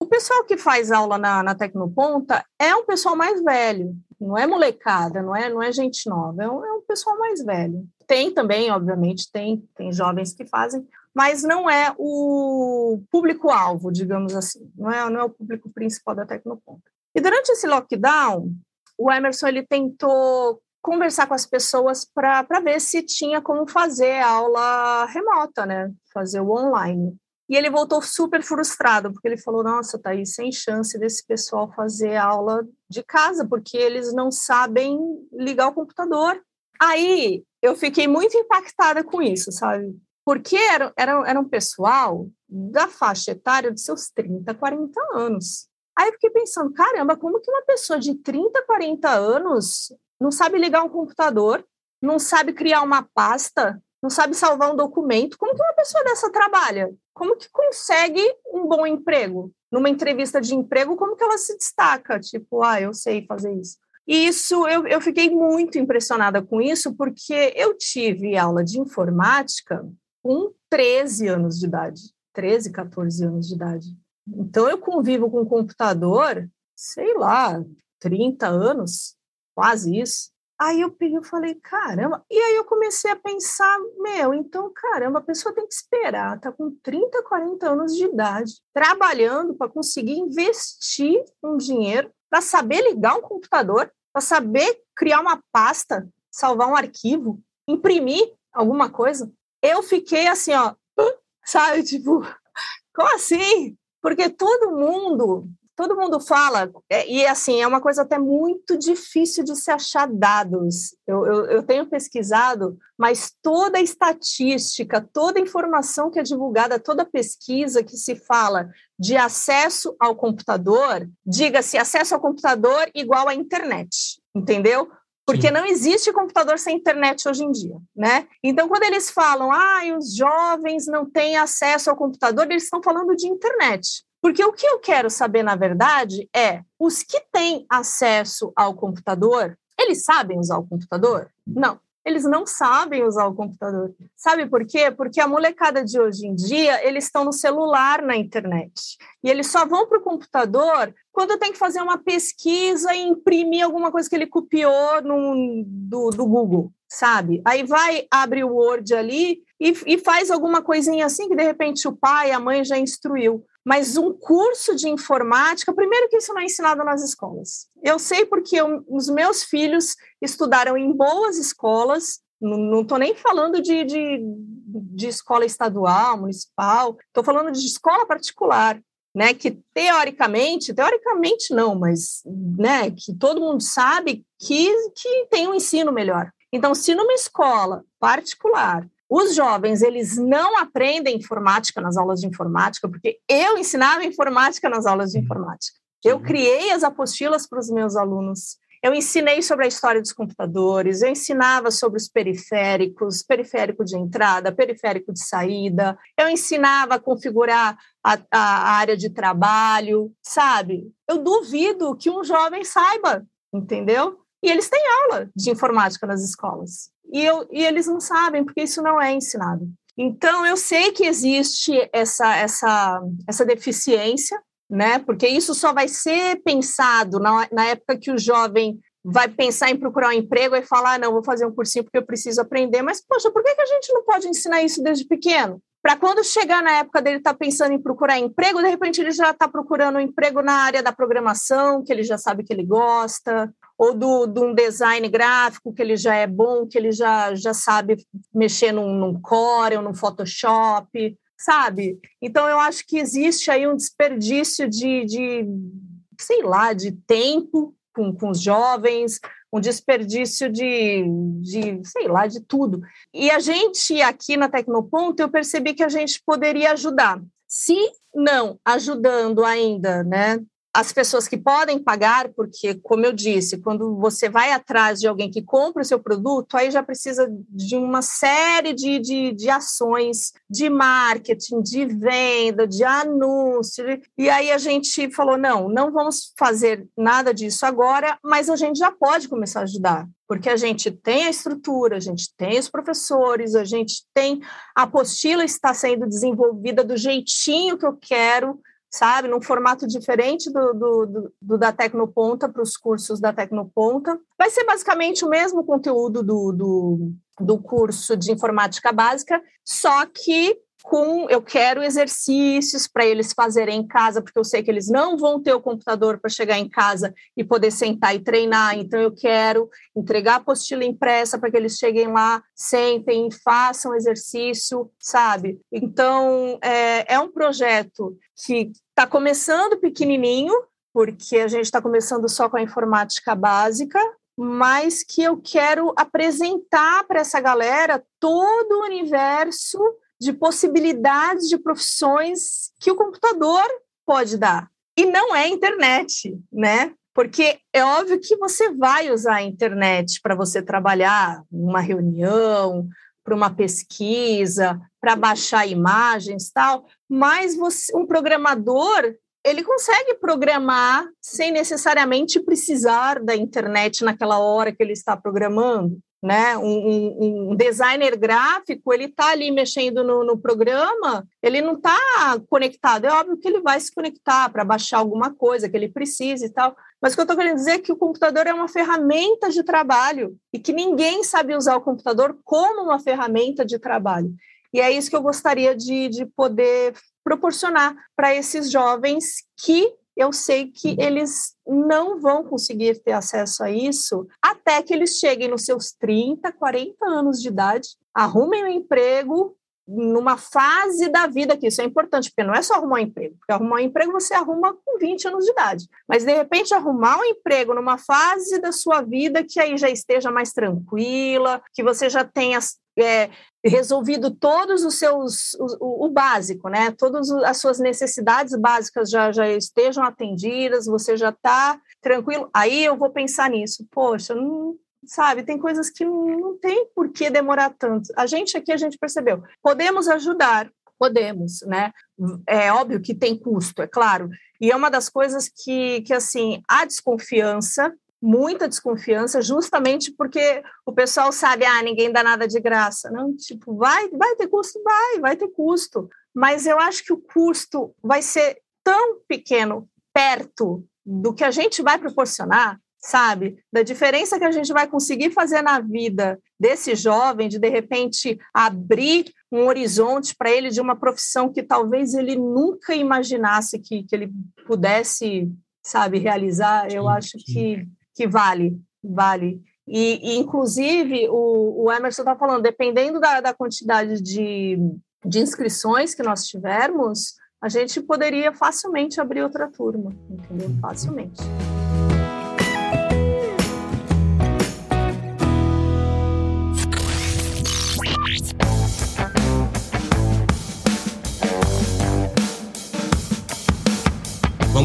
o pessoal que faz aula na, na Tecnoponta é um pessoal mais velho, não é molecada, não é, não é gente nova, é um, é um pessoal mais velho. Tem também, obviamente, tem, tem jovens que fazem, mas não é o público-alvo, digamos assim, não é, não é o público principal da Tecnoponta. E durante esse lockdown, o Emerson ele tentou conversar com as pessoas para ver se tinha como fazer aula remota, né? Fazer o online. E ele voltou super frustrado, porque ele falou: Nossa, tá aí sem chance desse pessoal fazer aula de casa, porque eles não sabem ligar o computador. Aí eu fiquei muito impactada com isso, sabe? Porque era, era, era um pessoal da faixa etária de seus 30, 40 anos. Aí eu fiquei pensando: caramba, como que uma pessoa de 30, 40 anos não sabe ligar um computador, não sabe criar uma pasta, não sabe salvar um documento. Como que uma pessoa dessa trabalha? Como que consegue um bom emprego? Numa entrevista de emprego, como que ela se destaca? Tipo, ah, eu sei fazer isso. E isso, eu, eu fiquei muito impressionada com isso, porque eu tive aula de informática com 13 anos de idade. 13, 14 anos de idade. Então, eu convivo com computador, sei lá, 30 anos, quase isso. Aí eu peguei e falei, caramba. E aí eu comecei a pensar, meu, então, caramba, a pessoa tem que esperar, tá com 30, 40 anos de idade, trabalhando para conseguir investir um dinheiro para saber ligar um computador, para saber criar uma pasta, salvar um arquivo, imprimir alguma coisa. Eu fiquei assim, ó, [LAUGHS] sabe, tipo, [LAUGHS] como assim? Porque todo mundo todo mundo fala, é, e assim, é uma coisa até muito difícil de se achar dados. Eu, eu, eu tenho pesquisado, mas toda a estatística, toda a informação que é divulgada, toda pesquisa que se fala de acesso ao computador, diga-se acesso ao computador igual à internet, entendeu? Porque não existe computador sem internet hoje em dia, né? Então, quando eles falam, ah, os jovens não têm acesso ao computador, eles estão falando de internet. Porque o que eu quero saber, na verdade, é os que têm acesso ao computador, eles sabem usar o computador? Não eles não sabem usar o computador. Sabe por quê? Porque a molecada de hoje em dia, eles estão no celular na internet. E eles só vão para o computador quando tem que fazer uma pesquisa e imprimir alguma coisa que ele copiou no, do, do Google, sabe? Aí vai, abre o Word ali e, e faz alguma coisinha assim que de repente o pai, a mãe já instruiu mas um curso de informática, primeiro que isso não é ensinado nas escolas. Eu sei porque eu, os meus filhos estudaram em boas escolas, não estou nem falando de, de, de escola estadual, municipal, estou falando de escola particular, né, que teoricamente, teoricamente não, mas né, que todo mundo sabe que, que tem um ensino melhor. Então, se numa escola particular os jovens, eles não aprendem informática nas aulas de informática, porque eu ensinava informática nas aulas de uhum. informática. Eu criei as apostilas para os meus alunos. Eu ensinei sobre a história dos computadores, eu ensinava sobre os periféricos, periférico de entrada, periférico de saída, eu ensinava a configurar a, a área de trabalho, sabe? Eu duvido que um jovem saiba, entendeu? E eles têm aula de informática nas escolas e, eu, e eles não sabem, porque isso não é ensinado. Então, eu sei que existe essa, essa, essa deficiência, né? Porque isso só vai ser pensado na, na época que o jovem vai pensar em procurar um emprego e falar, ah, não, vou fazer um cursinho porque eu preciso aprender. Mas, poxa, por que, que a gente não pode ensinar isso desde pequeno? Para quando chegar na época dele estar tá pensando em procurar emprego, de repente ele já está procurando um emprego na área da programação, que ele já sabe que ele gosta, ou do, de um design gráfico que ele já é bom, que ele já, já sabe mexer num, num Core ou num Photoshop, sabe? Então, eu acho que existe aí um desperdício de, de sei lá, de tempo com, com os jovens, um desperdício de, de, sei lá, de tudo. E a gente, aqui na Tecnoponto, eu percebi que a gente poderia ajudar. Se não ajudando ainda, né, as pessoas que podem pagar, porque, como eu disse, quando você vai atrás de alguém que compra o seu produto, aí já precisa de uma série de, de, de ações de marketing, de venda, de anúncio. E aí a gente falou: não, não vamos fazer nada disso agora, mas a gente já pode começar a ajudar porque a gente tem a estrutura, a gente tem os professores, a gente tem a apostila está sendo desenvolvida do jeitinho que eu quero, sabe? Num formato diferente do, do, do, do da Tecnoponta para os cursos da Tecnoponta. Vai ser basicamente o mesmo conteúdo do, do, do curso de informática básica, só que com eu quero exercícios para eles fazerem em casa, porque eu sei que eles não vão ter o computador para chegar em casa e poder sentar e treinar. Então eu quero entregar a apostila impressa para que eles cheguem lá, sentem, façam exercício, sabe? Então é, é um projeto que está começando pequenininho, porque a gente está começando só com a informática básica, mas que eu quero apresentar para essa galera todo o universo de possibilidades de profissões que o computador pode dar. E não é internet, né? Porque é óbvio que você vai usar a internet para você trabalhar numa reunião, para uma pesquisa, para baixar imagens tal, mas você, um programador ele consegue programar sem necessariamente precisar da internet naquela hora que ele está programando né? Um, um, um, designer gráfico, ele está ali mexendo no, no, programa, ele não está conectado. É óbvio que ele vai se conectar para baixar alguma coisa que ele precise e tal. Mas o que eu estou querendo dizer é que o computador é uma ferramenta de trabalho e que ninguém sabe usar o computador como uma ferramenta de trabalho. E é isso que eu gostaria de, de poder proporcionar para esses jovens que eu sei que eles não vão conseguir ter acesso a isso até que eles cheguem nos seus 30, 40 anos de idade, arrumem um emprego numa fase da vida que isso é importante, porque não é só arrumar um emprego, porque arrumar um emprego você arruma com 20 anos de idade, mas de repente arrumar um emprego numa fase da sua vida que aí já esteja mais tranquila, que você já tenha é, resolvido todos os seus, o, o, básico, né? Todas as suas necessidades básicas já, já estejam atendidas, você já está tranquilo, aí eu vou pensar nisso. Poxa, não, sabe? Tem coisas que não tem por que demorar tanto. A gente aqui, a gente percebeu. Podemos ajudar, podemos, né? É óbvio que tem custo, é claro. E é uma das coisas que, que assim, há desconfiança, muita desconfiança, justamente porque o pessoal sabe, ah, ninguém dá nada de graça. Não, tipo, vai, vai ter custo, vai, vai ter custo. Mas eu acho que o custo vai ser tão pequeno perto do que a gente vai proporcionar sabe? Da diferença que a gente vai conseguir fazer na vida desse jovem, de de repente abrir um horizonte para ele de uma profissão que talvez ele nunca imaginasse que, que ele pudesse, sabe, realizar, eu acho que, que vale, vale. E, e inclusive, o, o Emerson está falando, dependendo da, da quantidade de, de inscrições que nós tivermos, a gente poderia facilmente abrir outra turma, entendeu? Facilmente.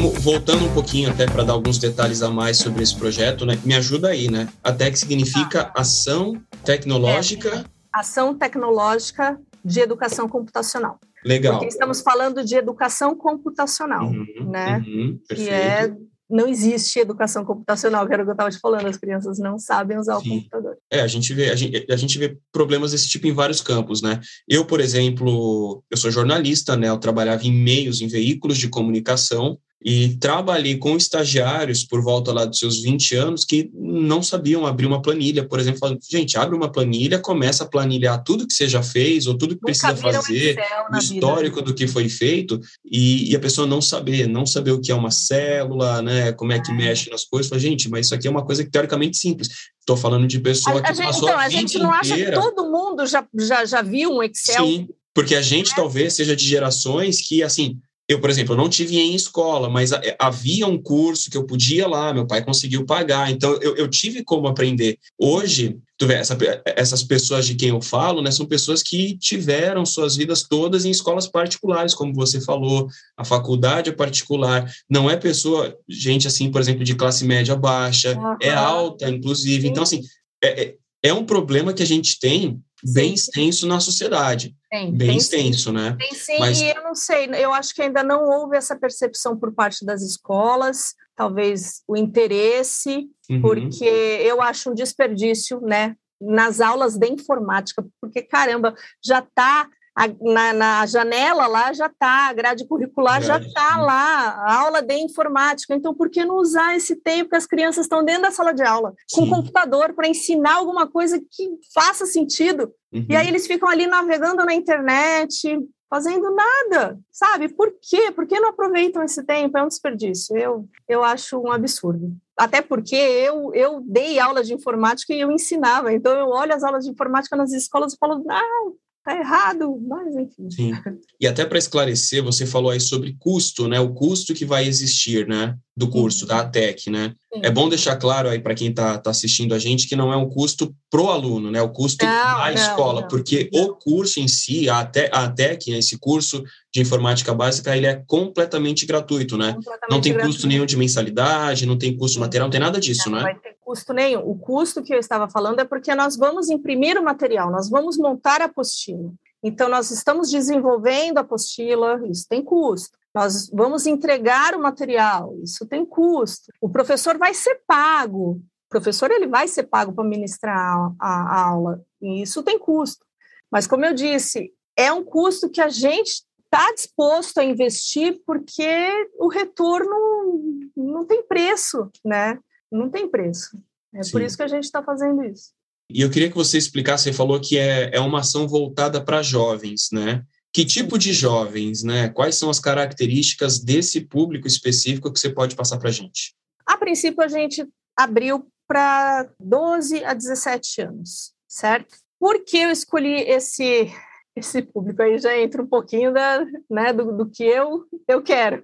Vamos voltando um pouquinho até para dar alguns detalhes a mais sobre esse projeto, né? Me ajuda aí, né? A TEC significa tá. Ação Tecnológica. É, ação Tecnológica de Educação Computacional. Legal. Porque estamos falando de educação computacional, uhum, né? Uhum, que é não existe educação computacional, que era o que eu estava te falando, as crianças não sabem usar Sim. o computador. É, a gente, vê, a, gente, a gente vê problemas desse tipo em vários campos, né? Eu, por exemplo, eu sou jornalista, né? Eu trabalhava em meios, em veículos de comunicação, e trabalhei com estagiários por volta lá dos seus 20 anos que não sabiam abrir uma planilha, por exemplo, falando, gente, abre uma planilha, começa a planilhar tudo que você já fez ou tudo que Nunca precisa fazer, o histórico vida. do que foi feito, e, e, a pessoa não saber, não saber o que é uma célula, né, como é que é. mexe nas coisas, fala, gente, mas isso aqui é uma coisa que teoricamente simples. Estou falando de pessoa a, que a gente, passou então, a, a gente não inteira... acha que todo mundo já, já, já viu um Excel? Sim, porque a gente é. talvez seja de gerações que, assim, eu, por exemplo, eu não tive em escola, mas havia um curso que eu podia lá, meu pai conseguiu pagar, então eu, eu tive como aprender. Hoje, tu vê, essa, essas pessoas de quem eu falo, né, são pessoas que tiveram suas vidas todas em escolas particulares, como você falou, a faculdade é particular, não é pessoa, gente assim, por exemplo, de classe média baixa, uhum. é alta, inclusive. Então, assim, é, é, é um problema que a gente tem bem extenso na sociedade. Tem, bem tem extenso, sim. né? Tem sim, Mas... e eu não sei, eu acho que ainda não houve essa percepção por parte das escolas, talvez o interesse, uhum. porque eu acho um desperdício, né? Nas aulas de informática, porque caramba, já está a, na, na, janela lá já está, a grade curricular já está lá, a aula de informática. Então, por que não usar esse tempo que as crianças estão dentro da sala de aula, com Sim. computador, para ensinar alguma coisa que faça sentido? Uhum. E aí eles ficam ali navegando na internet, fazendo nada, sabe? Por quê? Por que não aproveitam esse tempo? É um desperdício. Eu, eu acho um absurdo. Até porque eu, eu dei aula de informática e eu ensinava. Então, eu olho as aulas de informática nas escolas e falo, ah, tá errado, mas enfim. Sim. E até para esclarecer, você falou aí sobre custo, né? O custo que vai existir, né? Do curso, Sim. da ATEC, né? Sim. É bom deixar claro aí para quem está tá assistindo a gente que não é um custo pro aluno, né? O custo não, da escola, não, porque o curso em si, a ATEC, né? esse curso de informática básica, ele é completamente gratuito, né? Completamente não tem gratuito. custo nenhum de mensalidade, não tem custo material, não tem nada disso, né? Vai ter custo nenhum. O custo que eu estava falando é porque nós vamos imprimir o material, nós vamos montar a apostila. Então, nós estamos desenvolvendo a apostila, isso tem custo. Nós vamos entregar o material, isso tem custo. O professor vai ser pago, o professor ele vai ser pago para ministrar a, aula, e isso tem custo. Mas, como eu disse, é um custo que a gente está disposto a investir porque o retorno não tem preço, né? Não tem preço. É Sim. por isso que a gente está fazendo isso. E eu queria que você explicasse, você falou que é, é uma ação voltada para jovens, né? Que tipo de jovens, né? Quais são as características desse público específico que você pode passar para a gente? A princípio, a gente abriu para 12 a 17 anos, certo? Por que eu escolhi esse, esse público aí já entra um pouquinho da, né, do, do que eu, eu quero.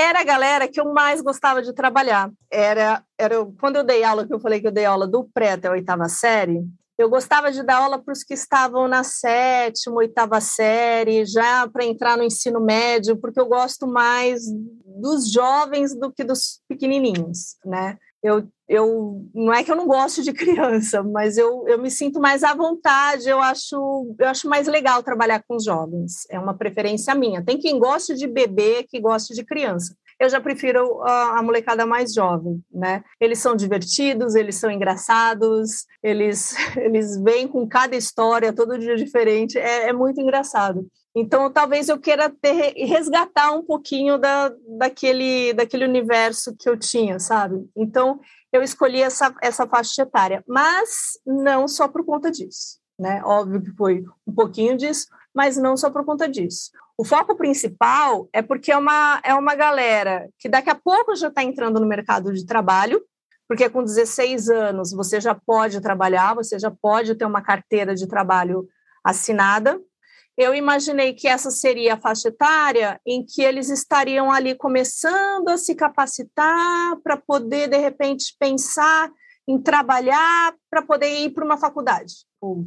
Era a galera que eu mais gostava de trabalhar. Era, era quando eu dei aula, que eu falei que eu dei aula do pré até a oitava série, eu gostava de dar aula para os que estavam na sétima, oitava série, já para entrar no ensino médio, porque eu gosto mais dos jovens do que dos pequenininhos, né? Eu, eu não é que eu não gosto de [LAUGHS] criança, mas eu, eu me sinto mais à vontade, eu acho, eu acho mais legal trabalhar com os jovens, é uma preferência minha. Tem quem goste de bebê, que goste de criança. Eu já prefiro a, a molecada mais jovem, né? Eles são divertidos, eles são engraçados, eles, [LAUGHS] eles vêm com cada história, todo dia diferente, é, é muito engraçado. Então, talvez eu queira ter, resgatar um pouquinho da, daquele, daquele universo que eu tinha, sabe? Então, eu escolhi essa, essa faixa etária, mas não só por conta disso, né? Óbvio que foi um pouquinho disso, mas não só por conta disso. O foco principal é porque é uma, é uma galera que daqui a pouco já está entrando no mercado de trabalho, porque com 16 anos você já pode trabalhar, você já pode ter uma carteira de trabalho assinada, eu imaginei que essa seria a faixa etária em que eles estariam ali começando a se capacitar para poder, de repente, pensar em trabalhar para poder ir para uma faculdade.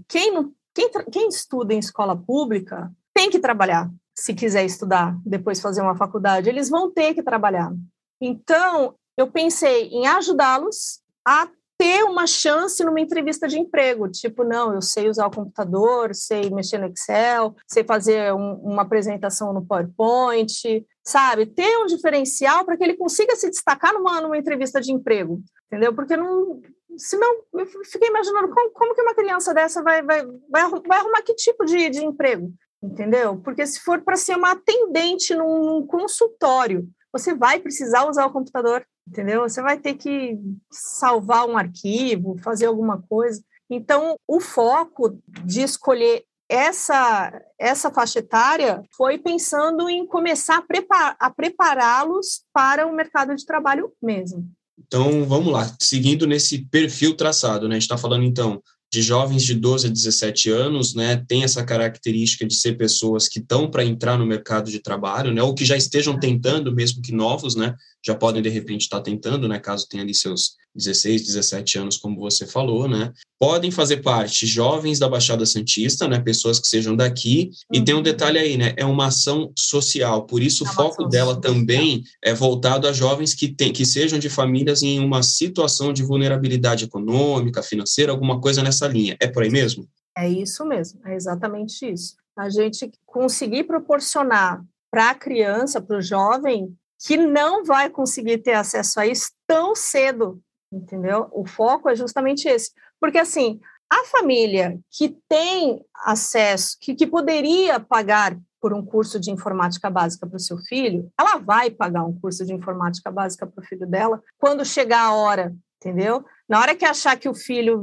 Quem, quem, quem estuda em escola pública tem que trabalhar, se quiser estudar, depois fazer uma faculdade, eles vão ter que trabalhar. Então, eu pensei em ajudá-los a ter uma chance numa entrevista de emprego. Tipo, não, eu sei usar o computador, sei mexer no Excel, sei fazer um, uma apresentação no PowerPoint, sabe? Ter um diferencial para que ele consiga se destacar numa, numa entrevista de emprego, entendeu? Porque não. Senão, eu fiquei imaginando como, como que uma criança dessa vai, vai, vai, vai arrumar que tipo de, de emprego, entendeu? Porque se for para ser uma atendente num, num consultório, você vai precisar usar o computador, entendeu? Você vai ter que salvar um arquivo, fazer alguma coisa. Então, o foco de escolher essa, essa faixa etária foi pensando em começar a, prepar, a prepará-los para o mercado de trabalho mesmo. Então, vamos lá, seguindo nesse perfil traçado, né? A gente está falando, então, de jovens de 12 a 17 anos, né, tem essa característica de ser pessoas que estão para entrar no mercado de trabalho, né, ou que já estejam tentando, mesmo que novos, né, já podem de repente estar tá tentando, né, caso tenha ali seus 16, 17 anos, como você falou, né? Podem fazer parte jovens da Baixada Santista, né, pessoas que sejam daqui, uhum. e tem um uhum. detalhe aí, né, é uma ação social, por isso é o foco dela social. também é voltado a jovens que tem, que sejam de famílias em uma situação de vulnerabilidade econômica, financeira, alguma coisa nessa linha. É por aí mesmo? É isso mesmo, é exatamente isso. A gente conseguir proporcionar para a criança, para o jovem, que não vai conseguir ter acesso a isso tão cedo, entendeu? O foco é justamente esse. Porque, assim, a família que tem acesso, que, que poderia pagar por um curso de informática básica para o seu filho, ela vai pagar um curso de informática básica para o filho dela quando chegar a hora, entendeu? Na hora que achar que o filho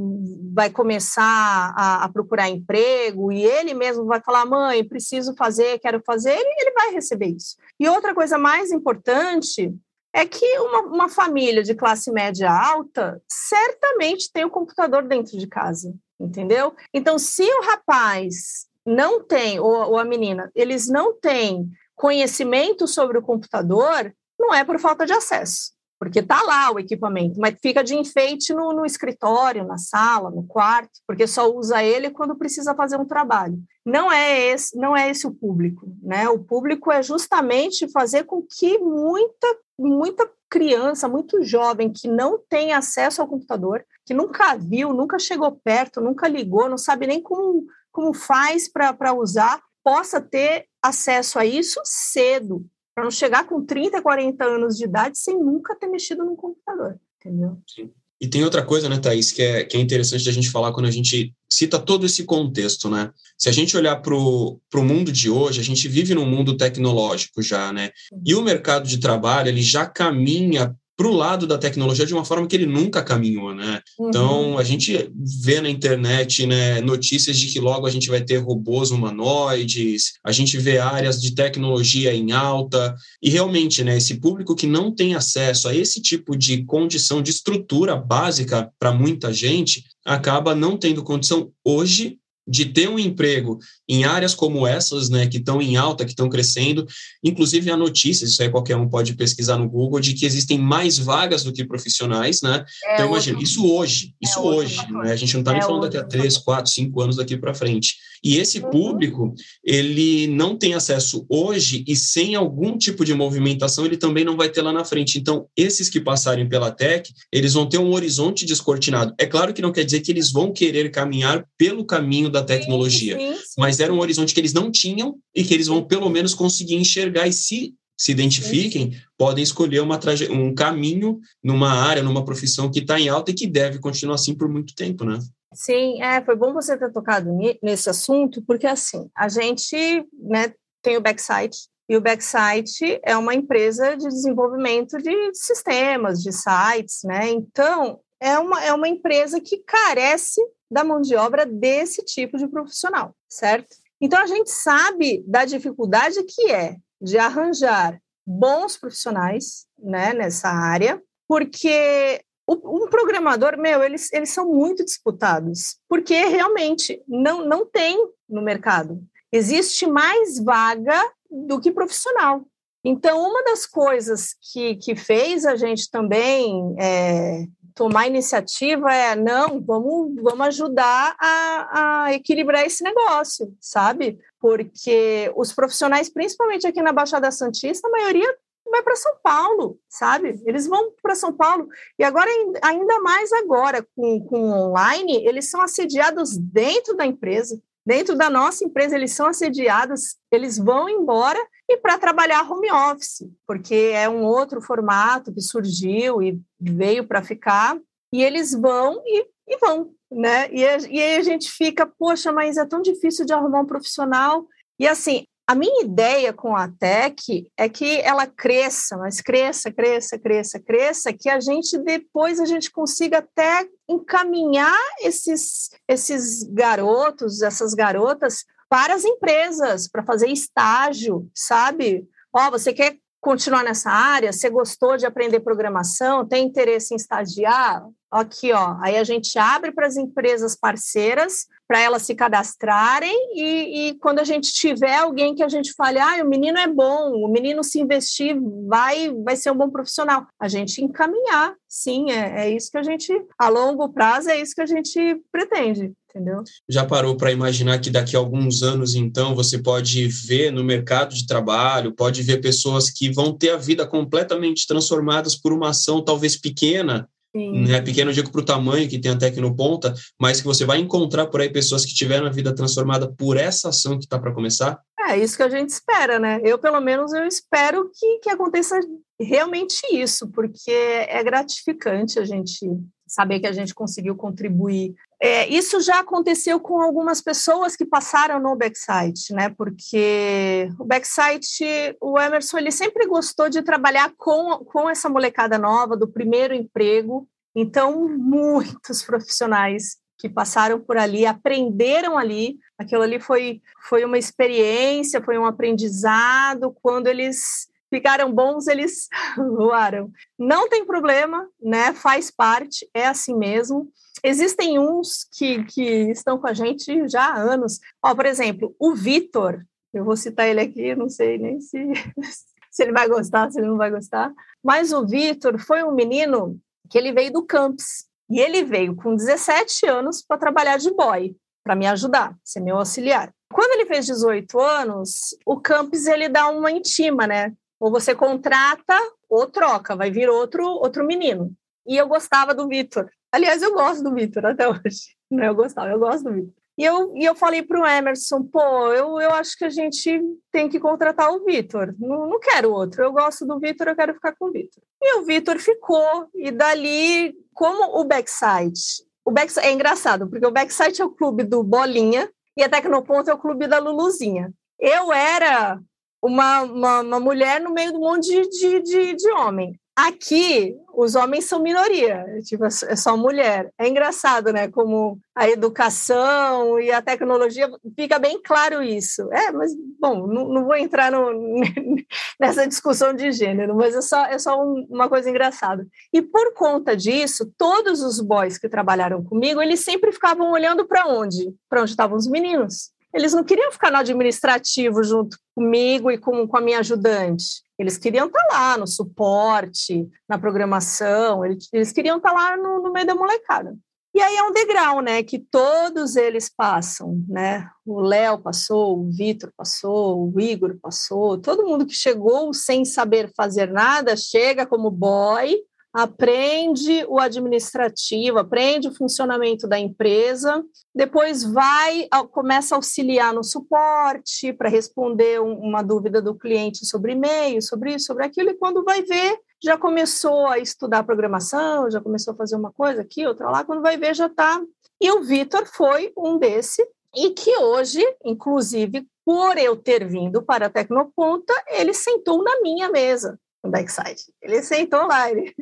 vai começar a, a procurar emprego e ele mesmo vai falar, mãe, preciso fazer, quero fazer, ele, ele vai receber isso. E outra coisa mais importante é que uma, uma, família de classe média alta certamente tem o um computador dentro de casa, entendeu? Então, se o rapaz não tem, ou, ou a menina, eles não têm conhecimento sobre o computador, não é por falta de acesso, porque está lá o equipamento, mas fica de enfeite no, no, escritório, na sala, no quarto, porque só usa ele quando precisa fazer um trabalho. Não é esse, não é esse o público, né? O público é justamente fazer com que muita muita criança, muito jovem que não tem acesso ao computador, que nunca viu, nunca chegou perto, nunca ligou, não sabe nem como, como faz para usar, possa ter acesso a isso cedo, para não chegar com 30, 40 anos de idade sem nunca ter mexido no computador, entendeu? Sim. E tem outra coisa, né, Thaís, que é, que é interessante a gente falar quando a gente cita todo esse contexto, né? Se a gente olhar para o mundo de hoje, a gente vive num mundo tecnológico já, né? E o mercado de trabalho, ele já caminha para o lado da tecnologia de uma forma que ele nunca caminhou, né? Uhum. Então, a gente vê na internet né, notícias de que logo a gente vai ter robôs humanoides, a gente vê áreas de tecnologia em alta, e realmente, né, esse público que não tem acesso a esse tipo de condição de estrutura básica para muita gente, acaba não tendo condição hoje de ter um emprego em áreas como essas, né, que estão em alta, que estão crescendo, inclusive a notícia, isso aí qualquer um pode pesquisar no Google, de que existem mais vagas do que profissionais, né? É então, imagina, isso hoje, isso é hoje, né? A gente não está nem é falando daqui a três, quatro, cinco anos daqui para frente. E esse uhum. público, ele não tem acesso hoje e sem algum tipo de movimentação, ele também não vai ter lá na frente. Então, esses que passarem pela tech, eles vão ter um horizonte descortinado. É claro que não quer dizer que eles vão querer caminhar pelo caminho da tecnologia, sim, sim, mas era um horizonte que eles não tinham e que eles vão pelo menos conseguir enxergar. E se se identifiquem, podem escolher uma um caminho numa área, numa profissão que está em alta e que deve continuar assim por muito tempo, né? Sim, é, foi bom você ter tocado nesse assunto, porque assim, a gente né, tem o Backside, e o Backside é uma empresa de desenvolvimento de sistemas, de sites, né? Então, é uma, é uma empresa que carece da mão de obra desse tipo de profissional, certo? Então, a gente sabe da dificuldade que é de arranjar bons profissionais né, nessa área, porque um programador, meu, eles, eles são muito disputados, porque realmente não, não tem no mercado. Existe mais vaga do que profissional. Então, uma das coisas que, que fez a gente também é, tomar iniciativa é, não, vamos, vamos ajudar a, a equilibrar esse negócio, sabe? Porque os profissionais, principalmente aqui na Baixada Santista, a maioria vai para São Paulo, sabe? Eles vão para São Paulo. E agora, ainda mais agora, com, com online, eles são assediados dentro da empresa. Dentro da nossa empresa, eles são assediados, eles vão embora e para trabalhar home office, porque é um outro formato que surgiu e veio para ficar, e eles vão e, e vão, né? E, e aí a gente fica, poxa, mas é tão difícil de arrumar um profissional. E assim, a minha ideia com a Tech é que ela cresça, mas cresça, cresça, cresça, cresça, que a gente depois a gente consiga até encaminhar esses, esses garotos, essas garotas para as empresas, para fazer estágio, sabe? Ó, oh, você quer continuar nessa área? Você gostou de aprender programação? Tem interesse em estagiar? Aqui, ó. Aí a gente abre para as empresas parceiras para elas se cadastrarem e, e, quando a gente tiver alguém que a gente fale, ah, o menino é bom, o menino se investir vai vai ser um bom profissional, a gente encaminhar, sim, é, é isso que a gente, a longo prazo, é isso que a gente pretende. Entendeu? Já parou para imaginar que daqui a alguns anos, então, você pode ver no mercado de trabalho, pode ver pessoas que vão ter a vida completamente transformadas por uma ação talvez pequena, né, pequeno digo para o tamanho que tem a Tecnoponta, mas que você vai encontrar por aí pessoas que tiveram a vida transformada por essa ação que está para começar? É isso que a gente espera, né? Eu, pelo menos, eu espero que, que aconteça realmente isso, porque é gratificante a gente saber que a gente conseguiu contribuir. É, isso já aconteceu com algumas pessoas que passaram no backside, né? Porque o backside, o Emerson, ele sempre gostou de trabalhar com, com essa molecada nova do primeiro emprego. Então, muitos [LAUGHS] profissionais que passaram por ali, aprenderam ali. Aquilo ali foi, foi uma experiência, foi um aprendizado. Quando eles ficaram bons, eles [LAUGHS] voaram. Não tem problema, né? Faz parte, é assim mesmo. Existem uns que, que estão com a gente já há anos. Ó, por exemplo, o Vitor, eu vou citar ele aqui, não sei nem se, [LAUGHS] se ele vai gostar, se ele não vai gostar, mas o Vitor foi um menino que ele veio do campus. E ele veio com 17 anos para trabalhar de boy, para me ajudar, ser meu auxiliar. Quando ele fez 18 anos, o campus ele dá uma intima, né? Ou você contrata ou troca, vai vir outro outro menino. E eu gostava do Vitor. Aliás, eu gosto do Vitor até [LAUGHS] hoje. Não, eu gostava, eu gosto do Vitor. E eu, e eu falei para o Emerson, pô, eu, eu acho que a gente tem que contratar o Vitor. Não, não quero outro. Eu gosto do Vitor, eu quero ficar com o Vitor. E o Vitor ficou. E dali, como o backside. O backside é engraçado, porque o backside é o clube do Bolinha e a Tecnoponto é o clube da Luluzinha. Eu era uma, uma, uma mulher no meio um monte de, de, de, de homem. Aqui, os homens são minoria, tipo, é só mulher. É engraçado, né? Como a educação e a tecnologia fica bem claro isso. É, mas, bom, não, não vou entrar no, [LAUGHS] nessa discussão de gênero, mas é só, é só um, uma coisa engraçada. E por conta disso, todos os boys que trabalharam comigo, eles sempre ficavam olhando para onde? Para onde estavam os meninos. Eles não queriam ficar no administrativo junto comigo e com, com a minha ajudante. Eles queriam estar tá lá no suporte, na programação, eles, eles queriam estar tá lá no, no meio da molecada. E aí é um degrau, né, que todos eles passam, né? O Léo passou, o Vitor passou, o Igor passou, todo mundo que chegou sem saber fazer nada chega como boy, aprende o administrativo, aprende o funcionamento da empresa, depois vai, começa a auxiliar no suporte para responder uma dúvida do cliente sobre e-mail, sobre isso, sobre aquilo, e quando vai ver, já começou a estudar programação, já começou a fazer uma coisa aqui, outra lá, quando vai ver, já está. E o Vitor foi um desse, e que hoje, inclusive, por eu ter vindo para a Tecnoponta, ele sentou na minha mesa no backside. Ele sentou lá, ele...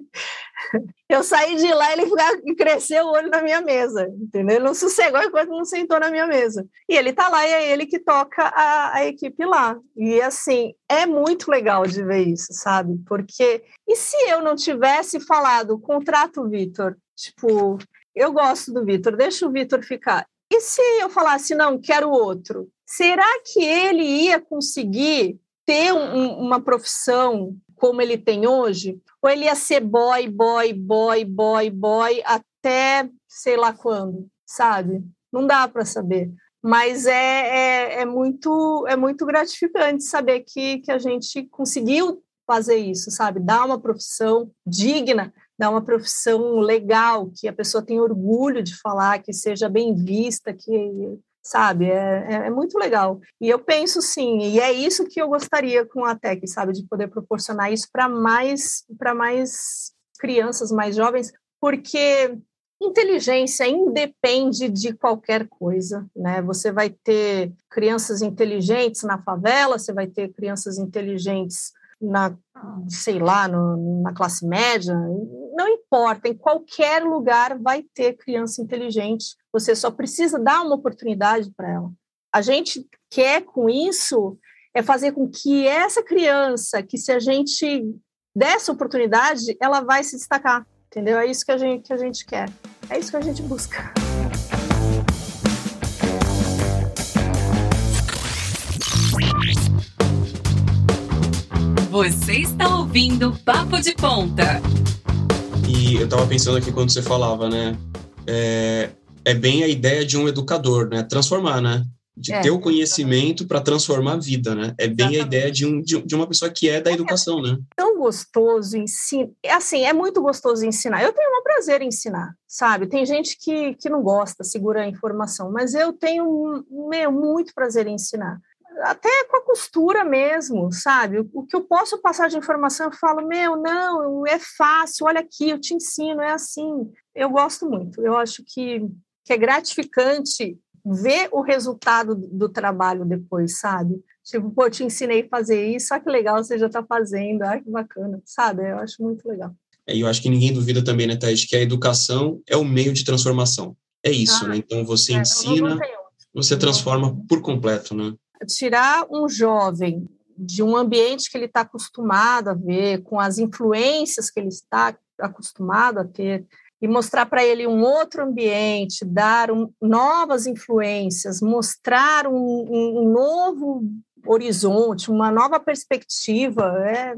[LAUGHS] eu saí de lá, ele cresceu o olho na minha mesa, entendeu? Ele não sossegou enquanto não sentou na minha mesa. E ele tá lá e é ele que toca a, a equipe lá. E assim, é muito legal de ver isso, sabe? Porque e se eu não tivesse falado, contrato o Vitor, tipo, eu gosto do Vitor, deixa o Vitor ficar. E se eu falasse, não, quero outro? Será que ele ia conseguir ter um, uma profissão como ele tem hoje? Ou ele ia ser boy, boy, boy, boy, boy até sei lá quando, sabe? Não dá para saber. Mas é, é, é, muito, é muito gratificante saber que, que a gente conseguiu fazer isso, sabe? Dar uma profissão digna, dar uma profissão legal, que a pessoa tenha orgulho de falar, que seja bem vista, que sabe? É, é, é, muito legal. E eu penso sim, e é isso que eu gostaria com a Tech, sabe? De poder proporcionar isso para mais, para mais crianças, mais jovens, porque inteligência independe de qualquer coisa, né? Você vai ter crianças inteligentes na favela, você vai ter crianças inteligentes na, sei lá, no, na classe média, não importa, em qualquer lugar vai ter criança inteligente, você só precisa dar uma oportunidade para ela. A gente quer com isso é fazer com que essa criança, que se a gente der essa oportunidade, ela vai se destacar, entendeu? É isso que a gente, que a gente quer, é isso que a gente busca. Você está ouvindo Papo de Ponta. E eu estava pensando aqui quando você falava, né? É, é, bem a ideia de um educador, né? Transformar, né? De é, ter o conhecimento para transformar a vida, né? É bem exatamente. a ideia de, um, de, de, uma pessoa que é da educação, né? É tão gostoso ensinar. Assim, é muito gostoso ensinar. Eu tenho um prazer em ensinar, sabe? Tem gente que, que não gosta, segura a informação, mas eu tenho meu, muito prazer em ensinar até com a costura mesmo, sabe? O, que eu posso passar de informação, eu falo, meu, não, é fácil, olha aqui, eu te ensino, é assim. Eu gosto muito, eu acho que, que é gratificante ver o resultado do trabalho depois, sabe? Tipo, pô, te ensinei a fazer isso, olha que legal, você já está fazendo, olha que bacana, sabe? Eu acho muito legal. É, e eu acho que ninguém duvida também, né, Thaís, que a educação é o meio de transformação. É isso, ah, né? Então você é, ensina, não, não você transforma por completo, né? tirar um jovem de um ambiente que ele está acostumado a ver, com as influências que ele está acostumado a ter, e mostrar para ele um outro ambiente, dar um, novas influências, mostrar um, um, novo horizonte, uma nova perspectiva, é,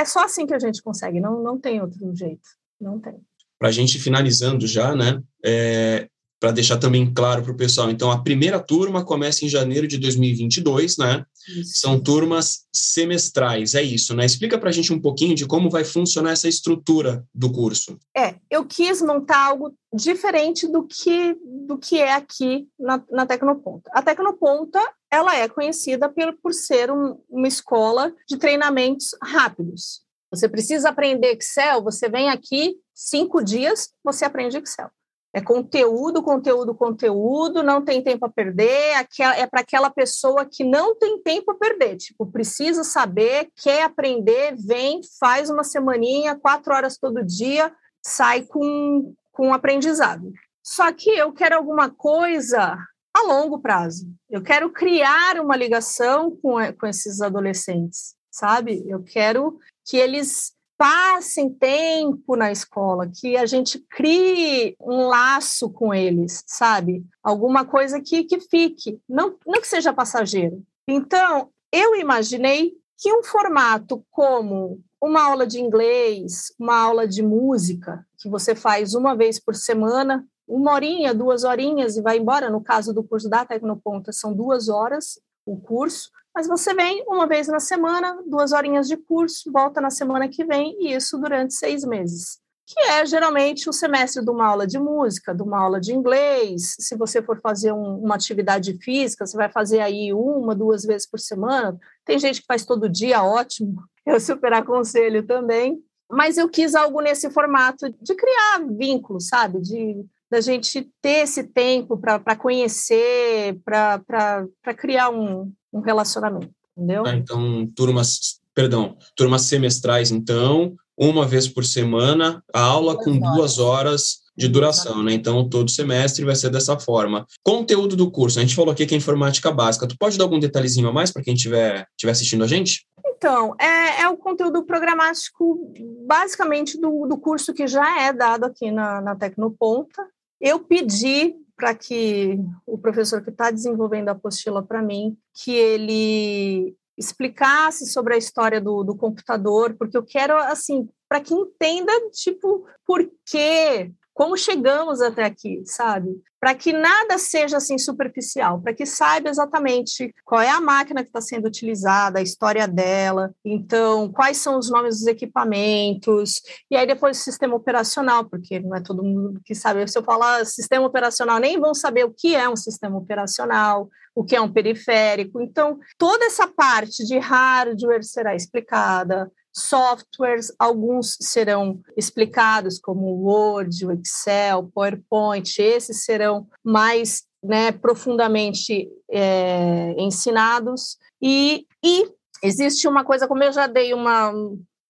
é só assim que a gente consegue, não, não tem outro jeito, não tem. Para a gente finalizando já, né, é, para deixar também claro para o pessoal. Então, a primeira turma começa em janeiro de 2022, né? Isso. São turmas semestrais, é isso, né? Explica para a gente um pouquinho de como vai funcionar essa estrutura do curso. É, eu quis montar algo diferente do que, do que é aqui na, na Tecnoponta. A Tecnoponta, ela é conhecida por, por ser um, uma escola de treinamentos rápidos. Você precisa aprender Excel, você vem aqui cinco dias, você aprende Excel. É conteúdo, conteúdo, conteúdo, não tem tempo a perder, é para aquela pessoa que não tem tempo a perder, tipo, precisa saber, quer aprender, vem, faz uma semaninha, quatro horas todo dia, sai com, com aprendizado. Só que eu quero alguma coisa a longo prazo. Eu quero criar uma ligação com, com esses adolescentes, sabe? Eu quero que eles passem tempo na escola, que a gente crie um laço com eles, sabe? Alguma coisa que, que fique, não, não que seja passageiro. Então, eu imaginei que um formato como uma aula de inglês, uma aula de música, que você faz uma vez por semana, uma horinha, duas horinhas e vai embora. No caso do curso da Tecnoponta, são duas horas o curso, mas você vem uma vez na semana, duas horinhas de curso, volta na semana que vem, e isso durante seis meses. Que é geralmente o semestre de uma aula de música, de uma aula de inglês. Se você for fazer um, uma atividade física, você vai fazer aí uma, duas vezes por semana. Tem gente que faz todo dia, ótimo. [LAUGHS] Eu super aconselho também. Mas eu quis algo nesse formato de criar vínculos, sabe? De da gente ter esse tempo para conhecer, para criar um, um relacionamento, entendeu? Ah, então, turmas, perdão, turmas semestrais, então, uma vez por semana, a aula duas com horas. duas horas de duração, né? Então, todo semestre vai ser dessa forma. Conteúdo do curso, a gente falou aqui que é informática básica. Tu pode dar algum detalhezinho a mais para quem estiver tiver assistindo a gente? Então, é, é o conteúdo programático, basicamente, do, do curso que já é dado aqui na, na Tecnoponta. Eu pedi para que o professor que está desenvolvendo a apostila para mim, que ele explicasse sobre a história do, do computador, porque eu quero, assim, para que entenda, tipo, por que como chegamos até aqui, sabe? Para que nada seja assim superficial, para que saiba exatamente qual é a máquina que está sendo utilizada, a história dela, então quais são os nomes dos equipamentos, e aí depois o sistema operacional, porque não é todo mundo que sabe. Se eu falar sistema operacional, nem vão saber o que é um sistema operacional, o que é um periférico. Então, toda essa parte de hardware será explicada, softwares, alguns serão explicados, como o Word, o Excel, PowerPoint, esses serão mais né, profundamente é, ensinados. E, e existe uma coisa, como eu já dei uma,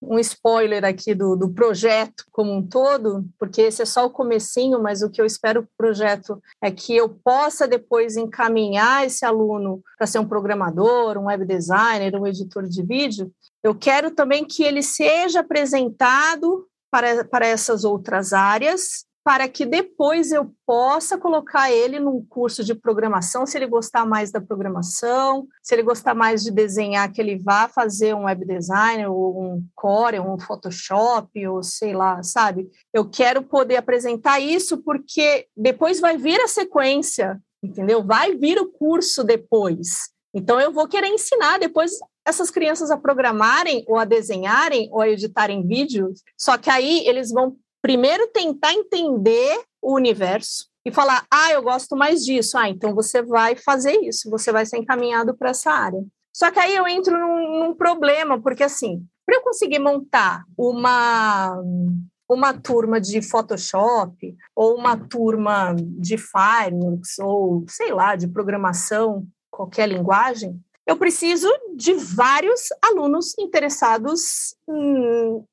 um spoiler aqui do, do projeto como um todo, porque esse é só o comecinho, mas o que eu espero do projeto é que eu possa depois encaminhar esse aluno para ser um programador, um web designer, um editor de vídeo, eu quero também que ele seja apresentado para, para essas outras áreas, para que depois eu possa colocar ele num curso de programação, se ele gostar mais da programação, se ele gostar mais de desenhar, que ele vá fazer um web design, ou um Core, ou um Photoshop, ou sei lá, sabe? Eu quero poder apresentar isso porque depois vai vir a sequência, entendeu? Vai vir o curso depois. Então, eu vou querer ensinar depois essas crianças a programarem, ou a desenharem, ou a editarem vídeos. Só que aí eles vão primeiro tentar entender o universo e falar: ah, eu gosto mais disso. Ah, então você vai fazer isso, você vai ser encaminhado para essa área. Só que aí eu entro num, num problema, porque assim, para eu conseguir montar uma uma turma de Photoshop ou uma turma de Fireworks ou sei lá de programação qualquer linguagem, eu preciso de vários alunos interessados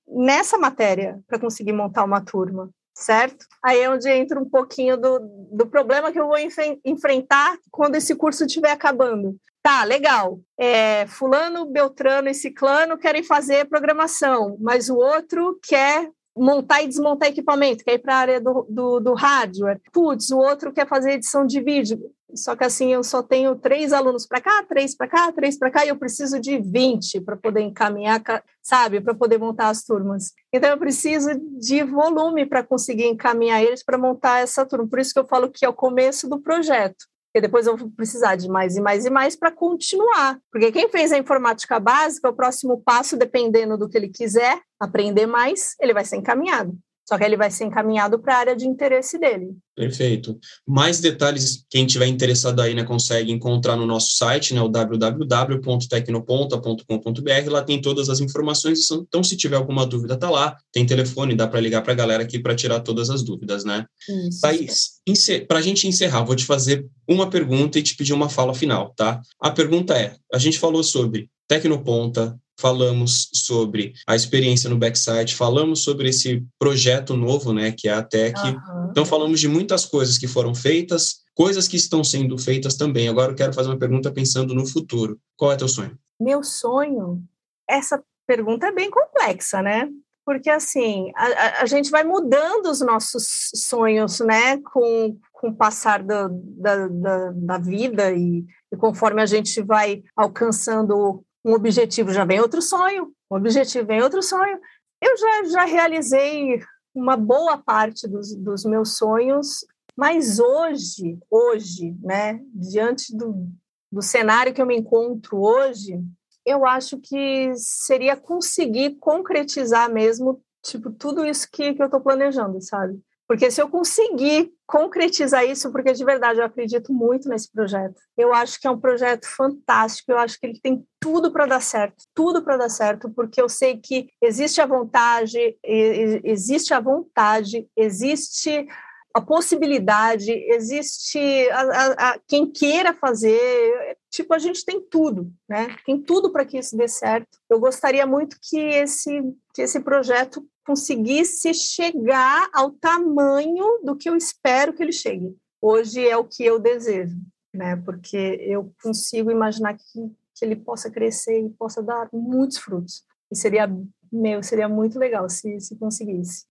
nessa matéria para conseguir montar uma turma, certo? Aí é onde entra um pouquinho do, do problema que eu vou enfrentar quando esse curso estiver acabando. Tá, legal. É, fulano, Beltrano e Ciclano querem fazer programação, mas o outro quer montar e desmontar equipamento, quer ir para a área do, do, do hardware. Putz, o outro quer fazer edição de vídeo. Só que assim, eu só tenho três alunos para cá, três para cá, três para cá, e eu preciso de 20 para poder encaminhar, sabe, para poder montar as turmas. Então, eu preciso de volume para conseguir encaminhar eles para montar essa turma. Por isso que eu falo que é o começo do projeto. Porque depois eu vou precisar de mais e mais e mais para continuar. Porque quem fez a informática básica, o próximo passo, dependendo do que ele quiser aprender mais, ele vai ser encaminhado. Só que ele vai ser encaminhado para a área de interesse dele. Perfeito. Mais detalhes, quem tiver interessado aí, né, consegue encontrar no nosso site, né, o www.tecnoponta.com.br. Lá tem todas as informações. Então, se tiver alguma dúvida, tá lá. Tem telefone, dá para ligar para a galera aqui para tirar todas as dúvidas, né? Isso. Thaís, para a gente encerrar, vou te fazer uma pergunta e te pedir uma fala final, tá? A pergunta é: a gente falou sobre Tecnoponta, falamos sobre a experiência no backside, falamos sobre esse projeto novo, né, que é a Tech. Uhum. Então falamos de muitas coisas que foram feitas, coisas que estão sendo feitas também. Agora eu quero fazer uma pergunta pensando no futuro. Qual é teu sonho? Meu sonho? Essa pergunta é bem complexa, né? Porque assim, a, a gente vai mudando os nossos sonhos, né, com, com o passar do, da, da, da vida e, e conforme a gente vai alcançando um objetivo já vem outro sonho, um objetivo vem outro sonho. Eu já, já realizei uma boa parte dos, dos meus sonhos, mas hoje, hoje, né, diante do, do cenário que eu me encontro hoje, eu acho que seria conseguir concretizar mesmo, tipo, tudo isso que, que eu estou planejando, sabe? Porque se eu conseguir concretizar isso, porque de verdade eu acredito muito nesse projeto. Eu acho que é um projeto fantástico, eu acho que ele tem tudo para dar certo, tudo para dar certo, porque eu sei que existe a vontade, existe a vontade, existe a possibilidade, existe a, a, a, quem queira fazer, tipo, a gente tem tudo, né? Tem tudo para que isso dê certo. Eu gostaria muito que esse, que esse projeto conseguisse chegar ao tamanho do que eu espero que ele chegue. Hoje é o que eu desejo, né? Porque eu consigo imaginar que, que ele possa crescer e possa dar muitos frutos. E seria meu, seria muito legal se, se conseguisse.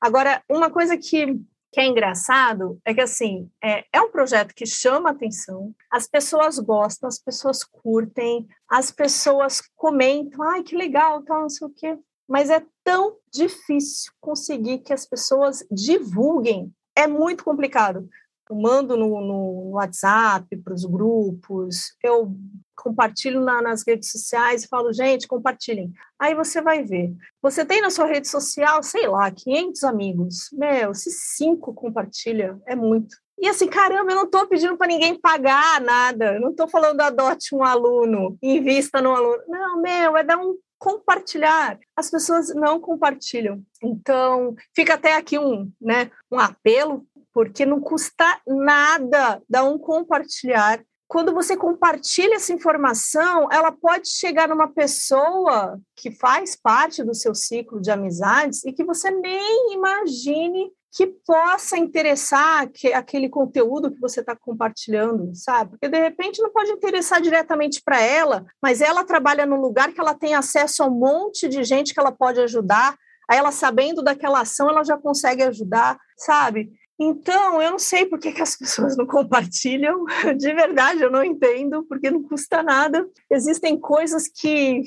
Agora, uma coisa que, que é engraçado é que assim é, é um projeto que chama atenção, as pessoas gostam, as pessoas curtem, as pessoas comentam, ai que legal, tal, não sei o quê mas é tão difícil conseguir que as pessoas divulguem. É muito complicado. Eu mando no, no WhatsApp para os grupos, eu compartilho na, nas redes sociais e falo, gente, compartilhem. Aí você vai ver. Você tem na sua rede social, sei lá, 500 amigos. Meu, se cinco compartilha, é muito. E assim, caramba, eu não estou pedindo para ninguém pagar nada, eu não estou falando adote um aluno, invista no aluno. Não, meu, é dar um compartilhar. As pessoas não compartilham. Então, fica até aqui um, né, um apelo, porque não custa nada dar um compartilhar. Quando você compartilha essa informação, ela pode chegar numa pessoa que faz parte do seu ciclo de amizades e que você nem imagine que possa interessar que, aquele conteúdo que você está compartilhando, sabe? Porque de repente não pode interessar diretamente para ela, mas ela trabalha num lugar que ela tem acesso a um monte de gente que ela pode ajudar. Aí ela sabendo daquela ação, ela já consegue ajudar, sabe? Então, eu não sei por que, que as pessoas não compartilham, [LAUGHS] de verdade, eu não entendo, porque não custa nada. Existem coisas que,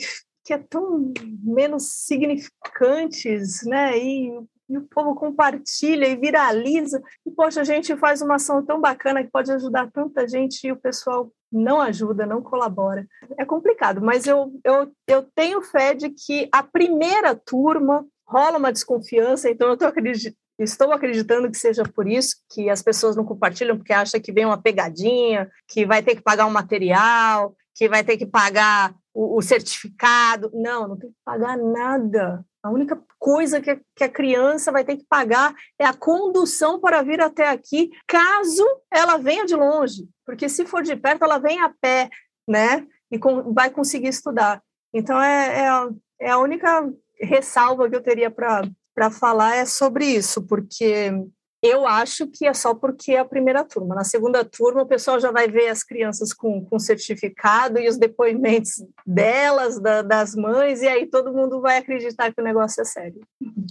que é tão menos significantes, né? E e o povo compartilha e viraliza. E, poxa, a gente faz uma ação tão bacana que pode ajudar tanta gente e o pessoal não ajuda, não colabora. É complicado, mas eu, eu, eu tenho fé de que a primeira turma rola uma desconfiança, então eu acreditando. Estou acreditando que seja por isso que as pessoas não compartilham, porque acham que vem uma pegadinha, que vai ter que pagar um material, que vai ter que pagar o, o certificado. Não, não tem que pagar nada. A única coisa que a, que a criança vai ter que pagar é a condução para vir até aqui, caso ela venha de longe, porque se for de perto, ela vem a pé, né? E com, vai conseguir estudar. Então, é, é, a, é a única ressalva que eu teria para falar é sobre isso, porque eu acho que é só porque é a primeira turma. Na segunda turma, o pessoal já vai ver as crianças com, com certificado e os depoimentos delas, da, das mães, e aí todo mundo vai acreditar que o negócio é sério.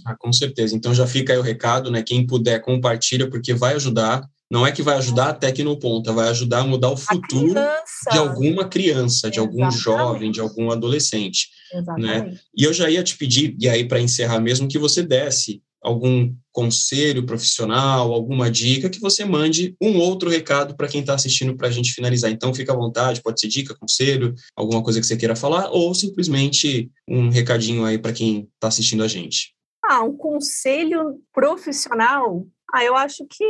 Ah, com certeza. Então já fica aí o recado, né? Quem puder, compartilha, porque vai ajudar. Não é que vai ajudar até que no ponta, vai ajudar a mudar o futuro de alguma criança, de Exatamente. algum jovem, de algum adolescente. Exatamente. Né? E eu já ia te pedir, e aí para encerrar mesmo, que você desse algum conselho profissional, alguma dica, que você mande um outro recado para quem está assistindo para a gente finalizar. Então, fica à vontade, pode ser dica, conselho, alguma coisa que você queira falar, ou simplesmente um recadinho aí para quem está assistindo a gente. Ah, um conselho profissional? Ah, eu acho que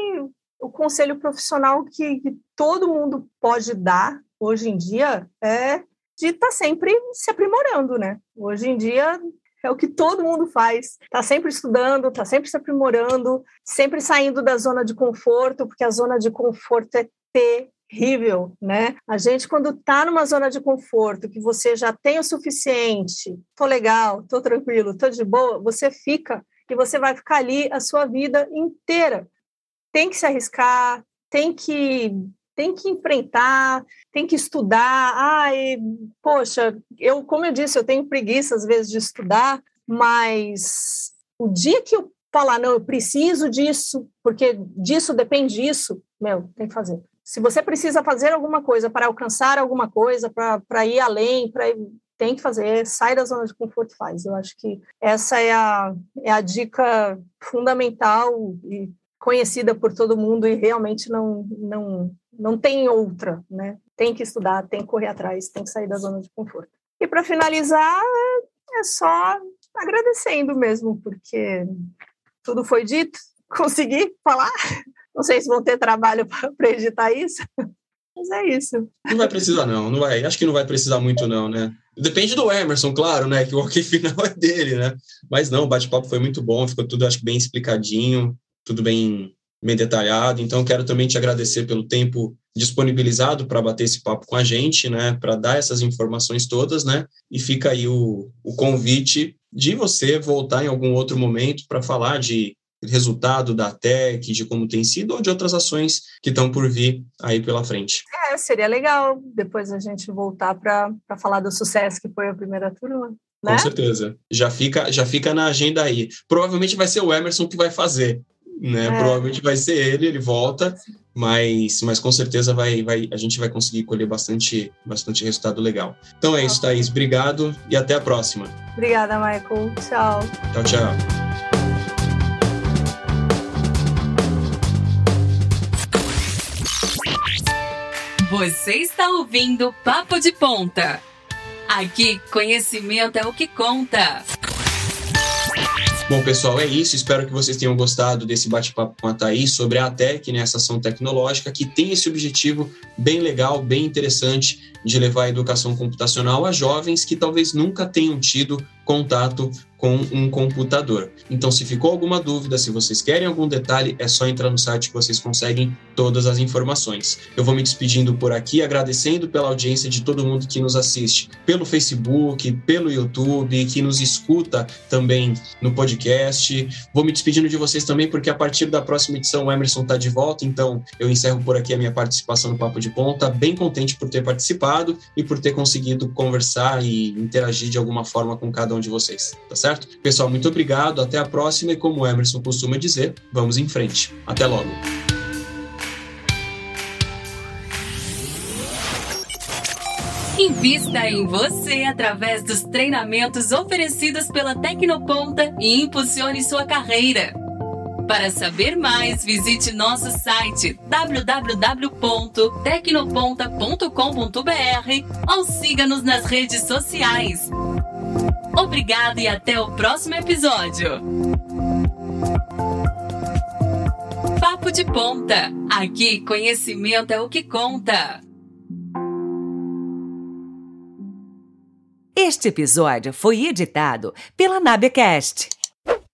o conselho profissional que, que todo mundo pode dar hoje em dia é de estar tá sempre se aprimorando, né? Hoje em dia é o que todo mundo faz. Está sempre estudando, está sempre se aprimorando, sempre saindo da zona de conforto, porque a zona de conforto é terrível, né? A gente, quando está numa zona de conforto, que você já tem o suficiente, tô legal, tô tranquilo, tô de boa, você fica e você vai ficar ali a sua vida inteira. Tem que se arriscar, tem que tem que enfrentar, tem que estudar. Ai, poxa, eu, como eu disse, eu tenho preguiça às vezes de estudar, mas o dia que eu falar, não, eu preciso disso, porque disso depende disso, meu, tem que fazer. Se você precisa fazer alguma coisa para alcançar alguma coisa, para ir além, para tem que fazer, sai da zona de conforto e faz. Eu acho que essa é a, é a dica fundamental e conhecida por todo mundo e realmente não, não, não tem outra, né? Tem que estudar, tem que correr atrás, tem que sair da zona de conforto. E para finalizar, é só agradecendo mesmo, porque tudo foi dito, [LAUGHS] consegui falar. Não sei se vão ter trabalho para [LAUGHS] editar isso, [LAUGHS] mas é isso. Não vai precisar, não, não vai. Acho que não vai precisar muito, não, né? Depende do Emerson, claro, né? Que o ok final é dele, né? Mas não, o bate-papo foi muito bom, ficou tudo, acho bem explicadinho, tudo bem bem detalhado. Então, quero também te agradecer pelo tempo disponibilizado para bater esse papo com a gente, né, para dar essas informações todas, né, e fica aí o, o convite de você voltar em algum outro momento para falar de resultado da TEC, de como tem sido, ou de outras ações que estão por vir aí pela frente. É, seria legal depois a gente voltar para falar do sucesso que foi a primeira turma. Né? Com certeza. Já fica, já fica na agenda aí. Provavelmente vai ser o Emerson que vai fazer, né? É. Provavelmente vai ser ele, ele volta, mas, mas com certeza vai, vai, a gente vai conseguir colher bastante, bastante resultado legal. Então é isso, Thaís. Obrigado e até a próxima. Obrigada, Michael. Tchau. Tchau, tchau. Você está ouvindo Papo de Ponta. Aqui, conhecimento é o que conta. Bom, pessoal, é isso. Espero que vocês tenham gostado desse bate-papo com a Thaís sobre a ATEC, né, essa ação tecnológica, que tem esse objetivo bem legal, bem interessante de levar a educação computacional a jovens que talvez nunca tenham tido contato com um computador. Então, se ficou alguma dúvida, se vocês querem algum detalhe, é só entrar no site que vocês conseguem todas as informações. Eu vou me despedindo por aqui, agradecendo pela audiência de todo mundo que nos assiste pelo Facebook, pelo YouTube, que nos escuta também no podcast. Vou me despedindo de vocês também, porque a partir da próxima edição o Emerson está de volta, então eu encerro por aqui a minha participação no Papo de Ponta, bem contente por ter participado e por ter conseguido conversar e interagir de alguma forma com cada um de vocês, tá certo? Certo? Pessoal, muito obrigado, até a próxima e como o Emerson costuma dizer, vamos em frente. Até logo. Invista em você através dos treinamentos oferecidos pela Tecnoponta e impulsione sua carreira. Para saber mais, visite nosso site www.tecnoponta.com.br ou siga-nos nas redes sociais. Obrigada e até o próximo episódio. Papo de Ponta. Aqui, conhecimento é o que conta. Este episódio foi editado pela Nabecast